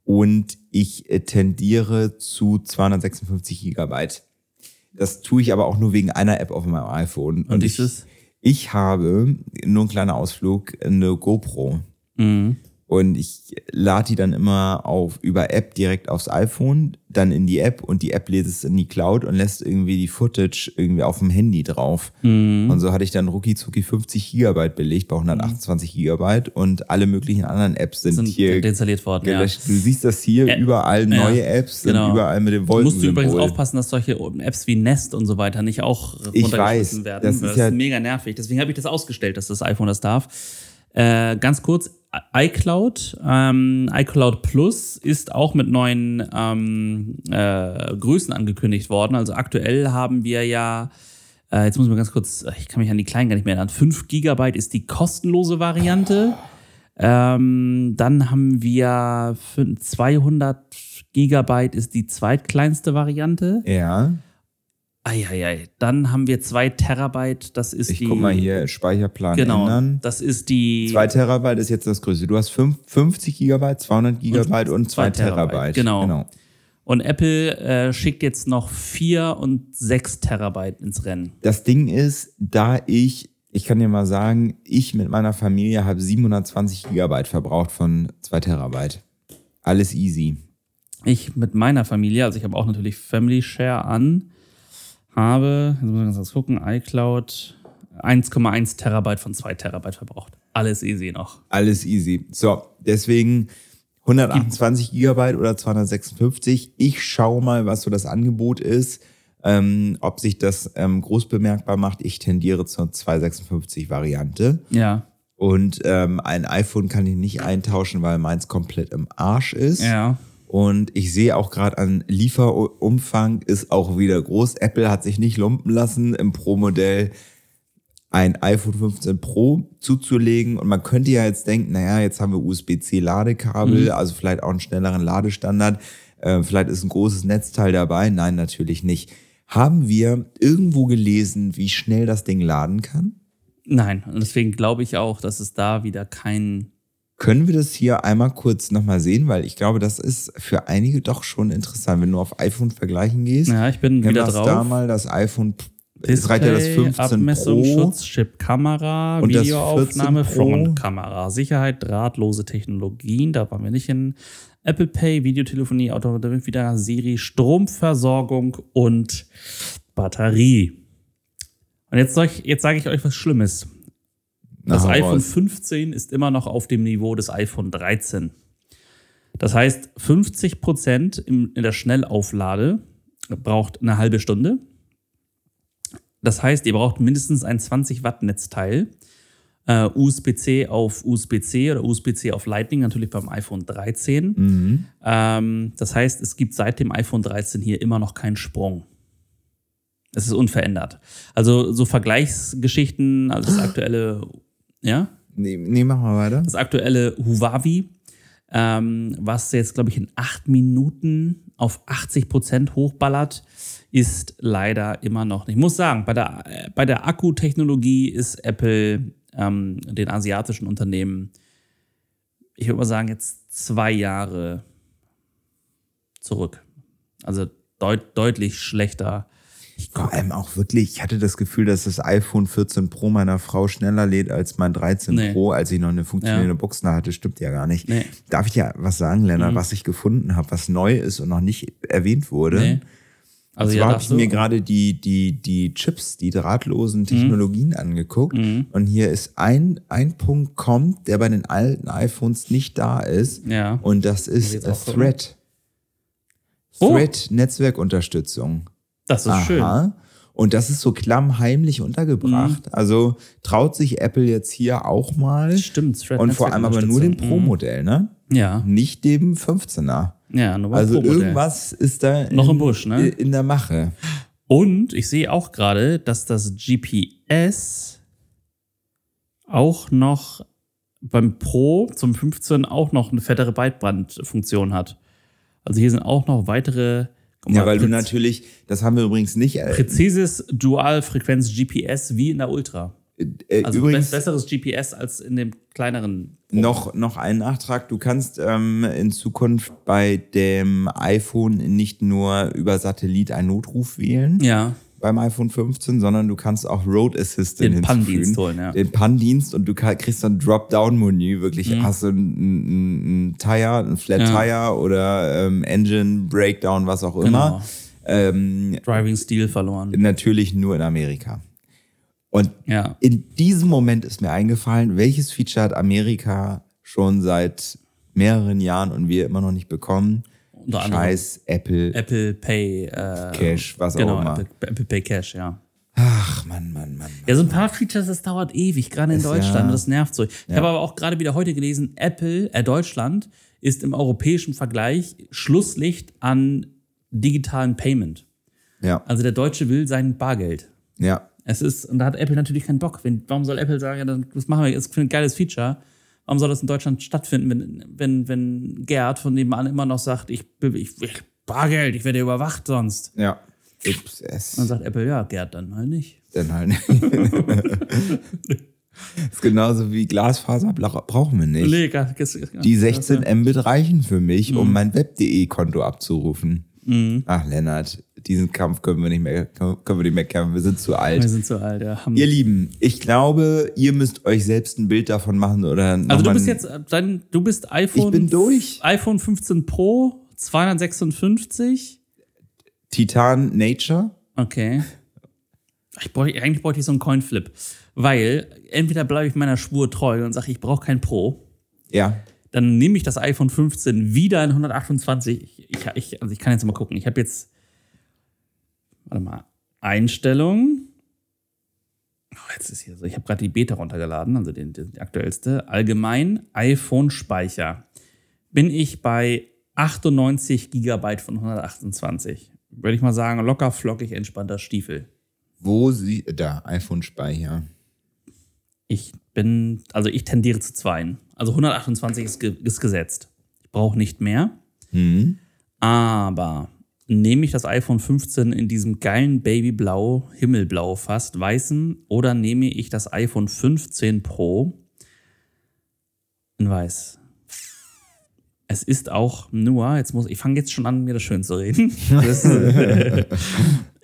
Speaker 2: und ich äh, tendiere zu 256 Gigabyte. Das tue ich aber auch nur wegen einer App auf meinem iPhone.
Speaker 1: Und
Speaker 2: ich,
Speaker 1: ist es?
Speaker 2: ich habe, nur ein kleiner Ausflug, eine GoPro.
Speaker 1: Mhm.
Speaker 2: Und ich lade die dann immer auf über App direkt aufs iPhone, dann in die App und die App lädt es in die Cloud und lässt irgendwie die Footage irgendwie auf dem Handy drauf.
Speaker 1: Mhm.
Speaker 2: Und so hatte ich dann rucki zucki 50 Gigabyte belegt bei 128 Gigabyte und alle möglichen anderen Apps sind,
Speaker 1: Sind
Speaker 2: hier
Speaker 1: deinstalliert worden, ja.
Speaker 2: Du siehst das hier,
Speaker 1: Ä-
Speaker 2: überall
Speaker 1: ja,
Speaker 2: neue Apps, sind
Speaker 1: genau.
Speaker 2: überall mit dem
Speaker 1: Musst du übrigens aufpassen, dass solche Apps wie Nest und so weiter nicht auch runtergeschmissen werden.
Speaker 2: das
Speaker 1: weil
Speaker 2: ist ja-
Speaker 1: mega nervig. Deswegen habe ich das ausgestellt, dass das iPhone das darf. Äh, ganz kurz, iCloud, ähm, iCloud Plus ist auch mit neuen ähm, äh, Größen angekündigt worden. Also aktuell haben wir ja, äh, jetzt muss ich mal ganz kurz, ich kann mich an die kleinen gar nicht mehr erinnern, 5 Gigabyte ist die kostenlose Variante. Ähm, dann haben wir fün- 200 Gigabyte ist die zweitkleinste Variante.
Speaker 2: Ja,
Speaker 1: Eieiei. Dann haben wir 2 Terabyte, das ist
Speaker 2: ich
Speaker 1: die.
Speaker 2: guck mal hier, Speicherplan
Speaker 1: Genau,
Speaker 2: ändern.
Speaker 1: das ist die.
Speaker 2: 2 Terabyte ist jetzt das größte. Du hast fünf- 50 Gigabyte, 200 Gigabyte und 2
Speaker 1: zwei Terabyte,
Speaker 2: Terabyte.
Speaker 1: genau. Und Apple äh, schickt jetzt noch 4 und 6 Terabyte ins Rennen.
Speaker 2: Das Ding ist, da ich, ich kann dir mal sagen, ich mit meiner Familie habe 720 Gigabyte verbraucht von 2 Terabyte. Alles easy.
Speaker 1: Ich mit meiner Familie, also ich habe auch natürlich Family Share an, habe, jetzt muss ich ganz kurz gucken, iCloud 1,1 Terabyte von 2 Terabyte verbraucht. Alles easy noch.
Speaker 2: Alles easy. So, deswegen 128 Gigabyte oder 256. Ich schaue mal, was so das Angebot ist. Ähm, ob sich das ähm, groß bemerkbar macht. Ich tendiere zur 256 Variante.
Speaker 1: Ja.
Speaker 2: Und ähm, ein iPhone kann ich nicht eintauschen, weil meins komplett im Arsch ist.
Speaker 1: Ja.
Speaker 2: Und ich sehe auch gerade an Lieferumfang ist auch wieder groß. Apple hat sich nicht lumpen lassen, im Pro-Modell ein iPhone 15 Pro zuzulegen. Und man könnte ja jetzt denken, naja, jetzt haben wir USB-C-Ladekabel, also vielleicht auch einen schnelleren Ladestandard. Äh, vielleicht ist ein großes Netzteil dabei. Nein, natürlich nicht. Haben wir irgendwo gelesen, wie schnell das Ding laden kann?
Speaker 1: Nein. Und deswegen glaube ich auch, dass es da wieder kein.
Speaker 2: Können wir das hier einmal kurz nochmal sehen? Weil ich glaube, das ist für einige doch schon interessant, wenn du auf iPhone vergleichen gehst.
Speaker 1: Ja, ich bin wieder drauf.
Speaker 2: da mal, das iPhone, es reicht ja das 15
Speaker 1: Abmessung,
Speaker 2: Pro.
Speaker 1: Schutzchip, Kamera,
Speaker 2: Und
Speaker 1: Videoaufnahme,
Speaker 2: 14 Pro.
Speaker 1: Frontkamera, Sicherheit, drahtlose Technologien, da waren wir nicht in Apple Pay, Videotelefonie, Auto, da wird wieder Siri, Stromversorgung und Batterie. Und jetzt, ich, jetzt sage ich euch was Schlimmes. Das
Speaker 2: hau
Speaker 1: iPhone
Speaker 2: raus.
Speaker 1: 15 ist immer noch auf dem Niveau des iPhone 13. Das heißt, 50 Prozent in der Schnellauflade braucht eine halbe Stunde. Das heißt, ihr braucht mindestens ein 20 Watt Netzteil. äh, USB-C auf USB-C oder USB-C auf Lightning, natürlich beim iPhone 13. Ähm, das heißt, es gibt seit dem iPhone 13 hier immer noch keinen Sprung. Es ist unverändert. Also so Vergleichsgeschichten, also das aktuelle, ja,
Speaker 2: Nee, nee, mach mal weiter.
Speaker 1: das aktuelle Huawei, ähm, was jetzt, glaube ich, in acht Minuten auf 80 Prozent hochballert, ist leider immer noch nicht. Ich muss sagen, bei der, äh, bei der Akkutechnologie ist Apple ähm, den asiatischen Unternehmen, ich würde mal sagen, jetzt zwei Jahre zurück. Also deut deutlich schlechter.
Speaker 2: Vor allem auch wirklich, ich hatte das Gefühl, dass das iPhone 14 Pro meiner Frau schneller lädt als mein 13
Speaker 1: Nee.
Speaker 2: Pro, als ich noch eine funktionierende
Speaker 1: Ja.
Speaker 2: Box da hatte. Stimmt ja gar nicht.
Speaker 1: Nee. Mhm.
Speaker 2: Darf ich dir was sagen, Lennart, was ich gefunden habe, was neu ist und noch nicht erwähnt wurde?
Speaker 1: Nee. Also
Speaker 2: Und
Speaker 1: ja,
Speaker 2: zwar habe
Speaker 1: darfst
Speaker 2: ich mir gerade die, die, die Chips, die drahtlosen Technologien
Speaker 1: Mhm.
Speaker 2: angeguckt. Und hier ist ein, ein Punkt kommt, der bei den alten iPhones nicht da ist.
Speaker 1: Ja.
Speaker 2: Und das ist
Speaker 1: auch gucken?
Speaker 2: Thread.
Speaker 1: Oh.
Speaker 2: Thread Netzwerkunterstützung.
Speaker 1: Das ist schön.
Speaker 2: Aha. Und das ist so klammheimlich untergebracht.
Speaker 1: Mhm.
Speaker 2: Also traut sich Apple jetzt hier auch mal.
Speaker 1: Stimmt, Thread
Speaker 2: Und vor allem aber nur dem. Pro-Modell, ne?
Speaker 1: Ja,
Speaker 2: Nicht dem 15er.
Speaker 1: ja, nur beim
Speaker 2: Also irgendwas ist da
Speaker 1: Noch
Speaker 2: in,
Speaker 1: im Busch, ne?
Speaker 2: in der Mache.
Speaker 1: Und ich sehe auch gerade, dass das GPS auch noch beim Pro zum 15 auch noch eine fettere Breitbandfunktion hat. Also hier sind auch noch weitere.
Speaker 2: Ja, weil du natürlich, das haben wir übrigens nicht. Äh,
Speaker 1: Präzises Dual-Frequenz-GPS wie in der Ultra.
Speaker 2: äh,
Speaker 1: Also
Speaker 2: übrigens
Speaker 1: be- besseres GPS als in dem kleineren.
Speaker 2: noch, noch ein Nachtrag. Du kannst ähm, in Zukunft bei dem iPhone nicht nur über Satellit einen Notruf wählen.
Speaker 1: Ja,
Speaker 2: beim iPhone 15, sondern du kannst auch Road Assistant
Speaker 1: Den
Speaker 2: hinzufügen.
Speaker 1: holen, ja.
Speaker 2: Den Pan-Dienst und du kriegst dann Dropdown-Menü. Wirklich hast du ein, ein, ein Tire, ein Flat
Speaker 1: Mhm. Ja.
Speaker 2: Tire oder ähm, Engine, Breakdown, was auch immer.
Speaker 1: Genau.
Speaker 2: Ähm,
Speaker 1: Driving Steel verloren.
Speaker 2: natürlich nur in Amerika. Und
Speaker 1: Ja.
Speaker 2: in diesem Moment ist mir eingefallen, welches Feature hat Amerika schon seit mehreren Jahren und wir immer noch nicht bekommen?
Speaker 1: Unter anderem
Speaker 2: Scheiß Apple,
Speaker 1: Apple Pay. Äh,
Speaker 2: Cash, was
Speaker 1: genau,
Speaker 2: auch immer.
Speaker 1: Apple, Apple Pay Cash, ja.
Speaker 2: Ach, Mann, Mann, Mann.
Speaker 1: Ja, so ein paar Features, das dauert ewig, gerade in
Speaker 2: Ist
Speaker 1: Deutschland.
Speaker 2: ja-
Speaker 1: das nervt so. Ich habe aber auch gerade wieder heute gelesen, Apple, äh, Deutschland ist im europäischen Vergleich Schlusslicht an digitalen Payment.
Speaker 2: Ja,
Speaker 1: Also der Deutsche will sein Bargeld.
Speaker 2: ja.
Speaker 1: Es ist, und da hat Apple natürlich keinen Bock. Wenn, warum soll Apple sagen, ja, das machen wir jetzt für ein geiles Feature? Warum soll das in Deutschland stattfinden, wenn, wenn, wenn Gerd von nebenan immer noch sagt, ich, ich, ich Bargeld, ich werde überwacht sonst?
Speaker 2: Ja. Ups, es.
Speaker 1: Dann sagt Apple, ja, Gerd dann halt nicht.
Speaker 2: Dann halt. (laughs) ist genauso wie Glasfaser brauchen wir nicht.
Speaker 1: Nee, gar- das-
Speaker 2: Die 16 Mbit reichen für mich,
Speaker 1: Mhm.
Speaker 2: um mein Web.de-Konto abzurufen. Ach, Lennart, diesen Kampf können wir nicht mehr, können wir nicht mehr kämpfen. Wir sind zu
Speaker 1: Wir
Speaker 2: alt.
Speaker 1: sind zu alt, ja.
Speaker 2: Ihr Lieben, ich glaube, ihr müsst euch selbst ein Bild davon machen oder
Speaker 1: Also du bist jetzt, äh, dein, du bist iPhone.
Speaker 2: Ich bin durch.
Speaker 1: iPhone 15 Pro, 256.
Speaker 2: Titan Nature.
Speaker 1: Okay. Ich bräuch, eigentlich bräuchte ich so einen Coinflip. Weil entweder bleibe ich meiner Spur treu und sage, ich brauche kein Pro.
Speaker 2: Ja.
Speaker 1: Dann nehme ich das iPhone 15 wieder in 128. Ich, ich, also ich kann jetzt mal gucken. Ich habe jetzt, warte mal, Einstellungen. Oh, jetzt ist hier so, ich habe gerade die Beta runtergeladen, also den, den, die aktuellste. Allgemein iPhone-Speicher. Bin ich bei 98 Gigabyte von 128. Würde ich mal sagen, locker, flockig, entspannter Stiefel.
Speaker 2: Wo sie, da, iPhone-Speicher.
Speaker 1: Ich bin, also ich tendiere zu zweien. Also 128 ist, ge ist gesetzt. Ich brauche nicht mehr.
Speaker 2: Mhm.
Speaker 1: Aber nehme ich das iPhone 15 in diesem geilen Babyblau, Himmelblau fast, weißen, oder nehme ich das iPhone 15 Pro in weiß? Es ist auch nur, jetzt muss ich fange jetzt schon an, mir das schön zu reden. (laughs) Das,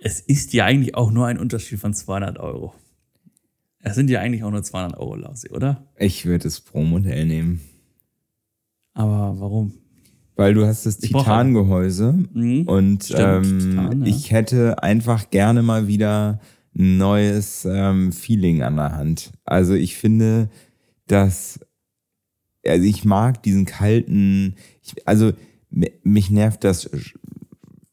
Speaker 1: es ist ja eigentlich auch nur ein Unterschied von 200 Euro. Es sind ja eigentlich auch nur 200 Euro, Lausi, oder?
Speaker 2: Ich würde das Pro-Modell nehmen.
Speaker 1: Aber warum?
Speaker 2: Weil du hast das Titangehäuse
Speaker 1: Mhm.
Speaker 2: und
Speaker 1: Stimmt,
Speaker 2: ähm,
Speaker 1: Titan, ja.
Speaker 2: ich hätte einfach gerne mal wieder ein neues ähm, Feeling an der Hand. Also ich finde, dass also ich mag diesen kalten, ich, also mi- mich nervt das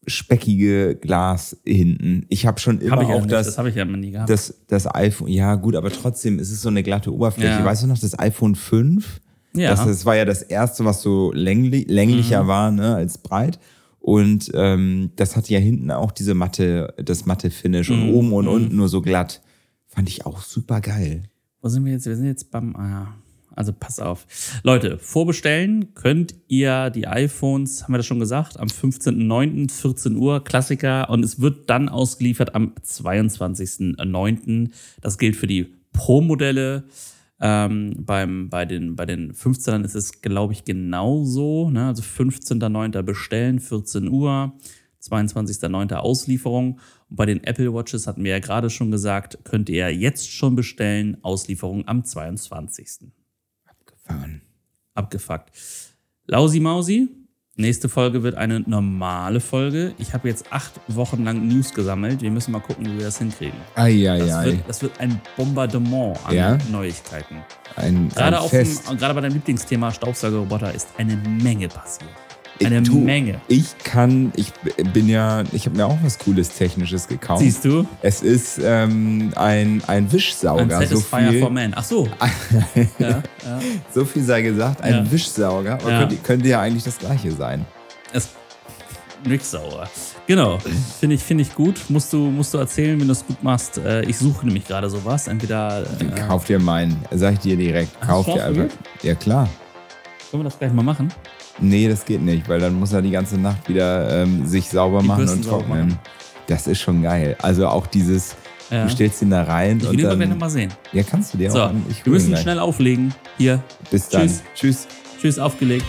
Speaker 2: speckige Glas hinten. Ich habe schon immer
Speaker 1: Habe ich ja
Speaker 2: auch
Speaker 1: nicht,
Speaker 2: das,
Speaker 1: das habe ich ja immer nie gehabt.
Speaker 2: das, das iPhone. Ja, gut, aber trotzdem ist es so eine glatte Oberfläche.
Speaker 1: Ja.
Speaker 2: Weißt du noch, das iPhone 5?
Speaker 1: Ja.
Speaker 2: Das, das war ja das erste, was so längli länglicher
Speaker 1: Mhm.
Speaker 2: war, ne, als breit. Und ähm, das hatte ja hinten auch diese matte, das matte Finish
Speaker 1: Mhm.
Speaker 2: und oben und unten nur so glatt. Fand ich auch super geil.
Speaker 1: Wo sind wir jetzt? Wir sind jetzt beim. Ah, ja. Also pass auf. Leute, vorbestellen könnt ihr die iPhones, haben wir das schon gesagt, am 15.09., 14 Uhr, Klassiker. Und es wird dann ausgeliefert am 22.09. Das gilt für die Pro-Modelle. Ähm, beim, bei, den, bei den 15ern ist es, glaube ich, genauso. Ne? Also 15.09. bestellen, 14 Uhr, 22.09. Auslieferung. Und bei den Apple Watches hatten wir ja gerade schon gesagt, könnt ihr jetzt schon bestellen, Auslieferung am 22.
Speaker 2: Gefahren.
Speaker 1: Abgefuckt. Lausi Mausi, nächste Folge wird eine normale Folge. Ich habe jetzt acht Wochen lang News gesammelt. Wir müssen mal gucken, wie wir das hinkriegen. Das,
Speaker 2: Eieiei.
Speaker 1: wird, das wird ein Bombardement an
Speaker 2: Ja?
Speaker 1: Neuigkeiten.
Speaker 2: Ein,
Speaker 1: Gerade,
Speaker 2: ein
Speaker 1: auf dem,
Speaker 2: Fest.
Speaker 1: gerade bei deinem Lieblingsthema Staubsaugerroboter ist eine Menge passiert.
Speaker 2: Ich
Speaker 1: Eine
Speaker 2: tu-
Speaker 1: Menge.
Speaker 2: Ich kann, ich bin ja, ich habe mir auch was Cooles Technisches gekauft.
Speaker 1: Siehst du?
Speaker 2: Es ist ähm, ein, ein Wischsauger.
Speaker 1: Ein
Speaker 2: so, viel,
Speaker 1: for Man. Ach so. (laughs) ja, ja.
Speaker 2: so viel sei gesagt, ein
Speaker 1: Ja.
Speaker 2: Wischsauger. Könnte, könnte ja eigentlich das gleiche sein.
Speaker 1: Es nix sauer. Genau. Finde ich, finde ich gut. Musst du, musst du erzählen, wenn du es gut machst. Äh, Ich suche nämlich gerade sowas. Entweder äh,
Speaker 2: Kauf dir meinen, sag ich dir direkt. Kauf dir
Speaker 1: du
Speaker 2: einfach. Ja klar.
Speaker 1: Können wir das gleich mal machen.
Speaker 2: Nee, das geht nicht, weil dann muss er die ganze Nacht wieder ähm, sich sauber
Speaker 1: Die
Speaker 2: machen und trocknen.
Speaker 1: machen.
Speaker 2: Das ist schon geil. Also auch dieses,
Speaker 1: Ja.
Speaker 2: du stellst ihn da rein
Speaker 1: Ich
Speaker 2: und
Speaker 1: will gleich
Speaker 2: dann.
Speaker 1: nochmal sehen.
Speaker 2: Ja, kannst du dir
Speaker 1: So,
Speaker 2: auch an. Ich
Speaker 1: wir müssen schnell auflegen. Hier.
Speaker 2: Bis dann.
Speaker 1: Tschüss.
Speaker 2: Tschüss.
Speaker 1: Tschüss, aufgelegt.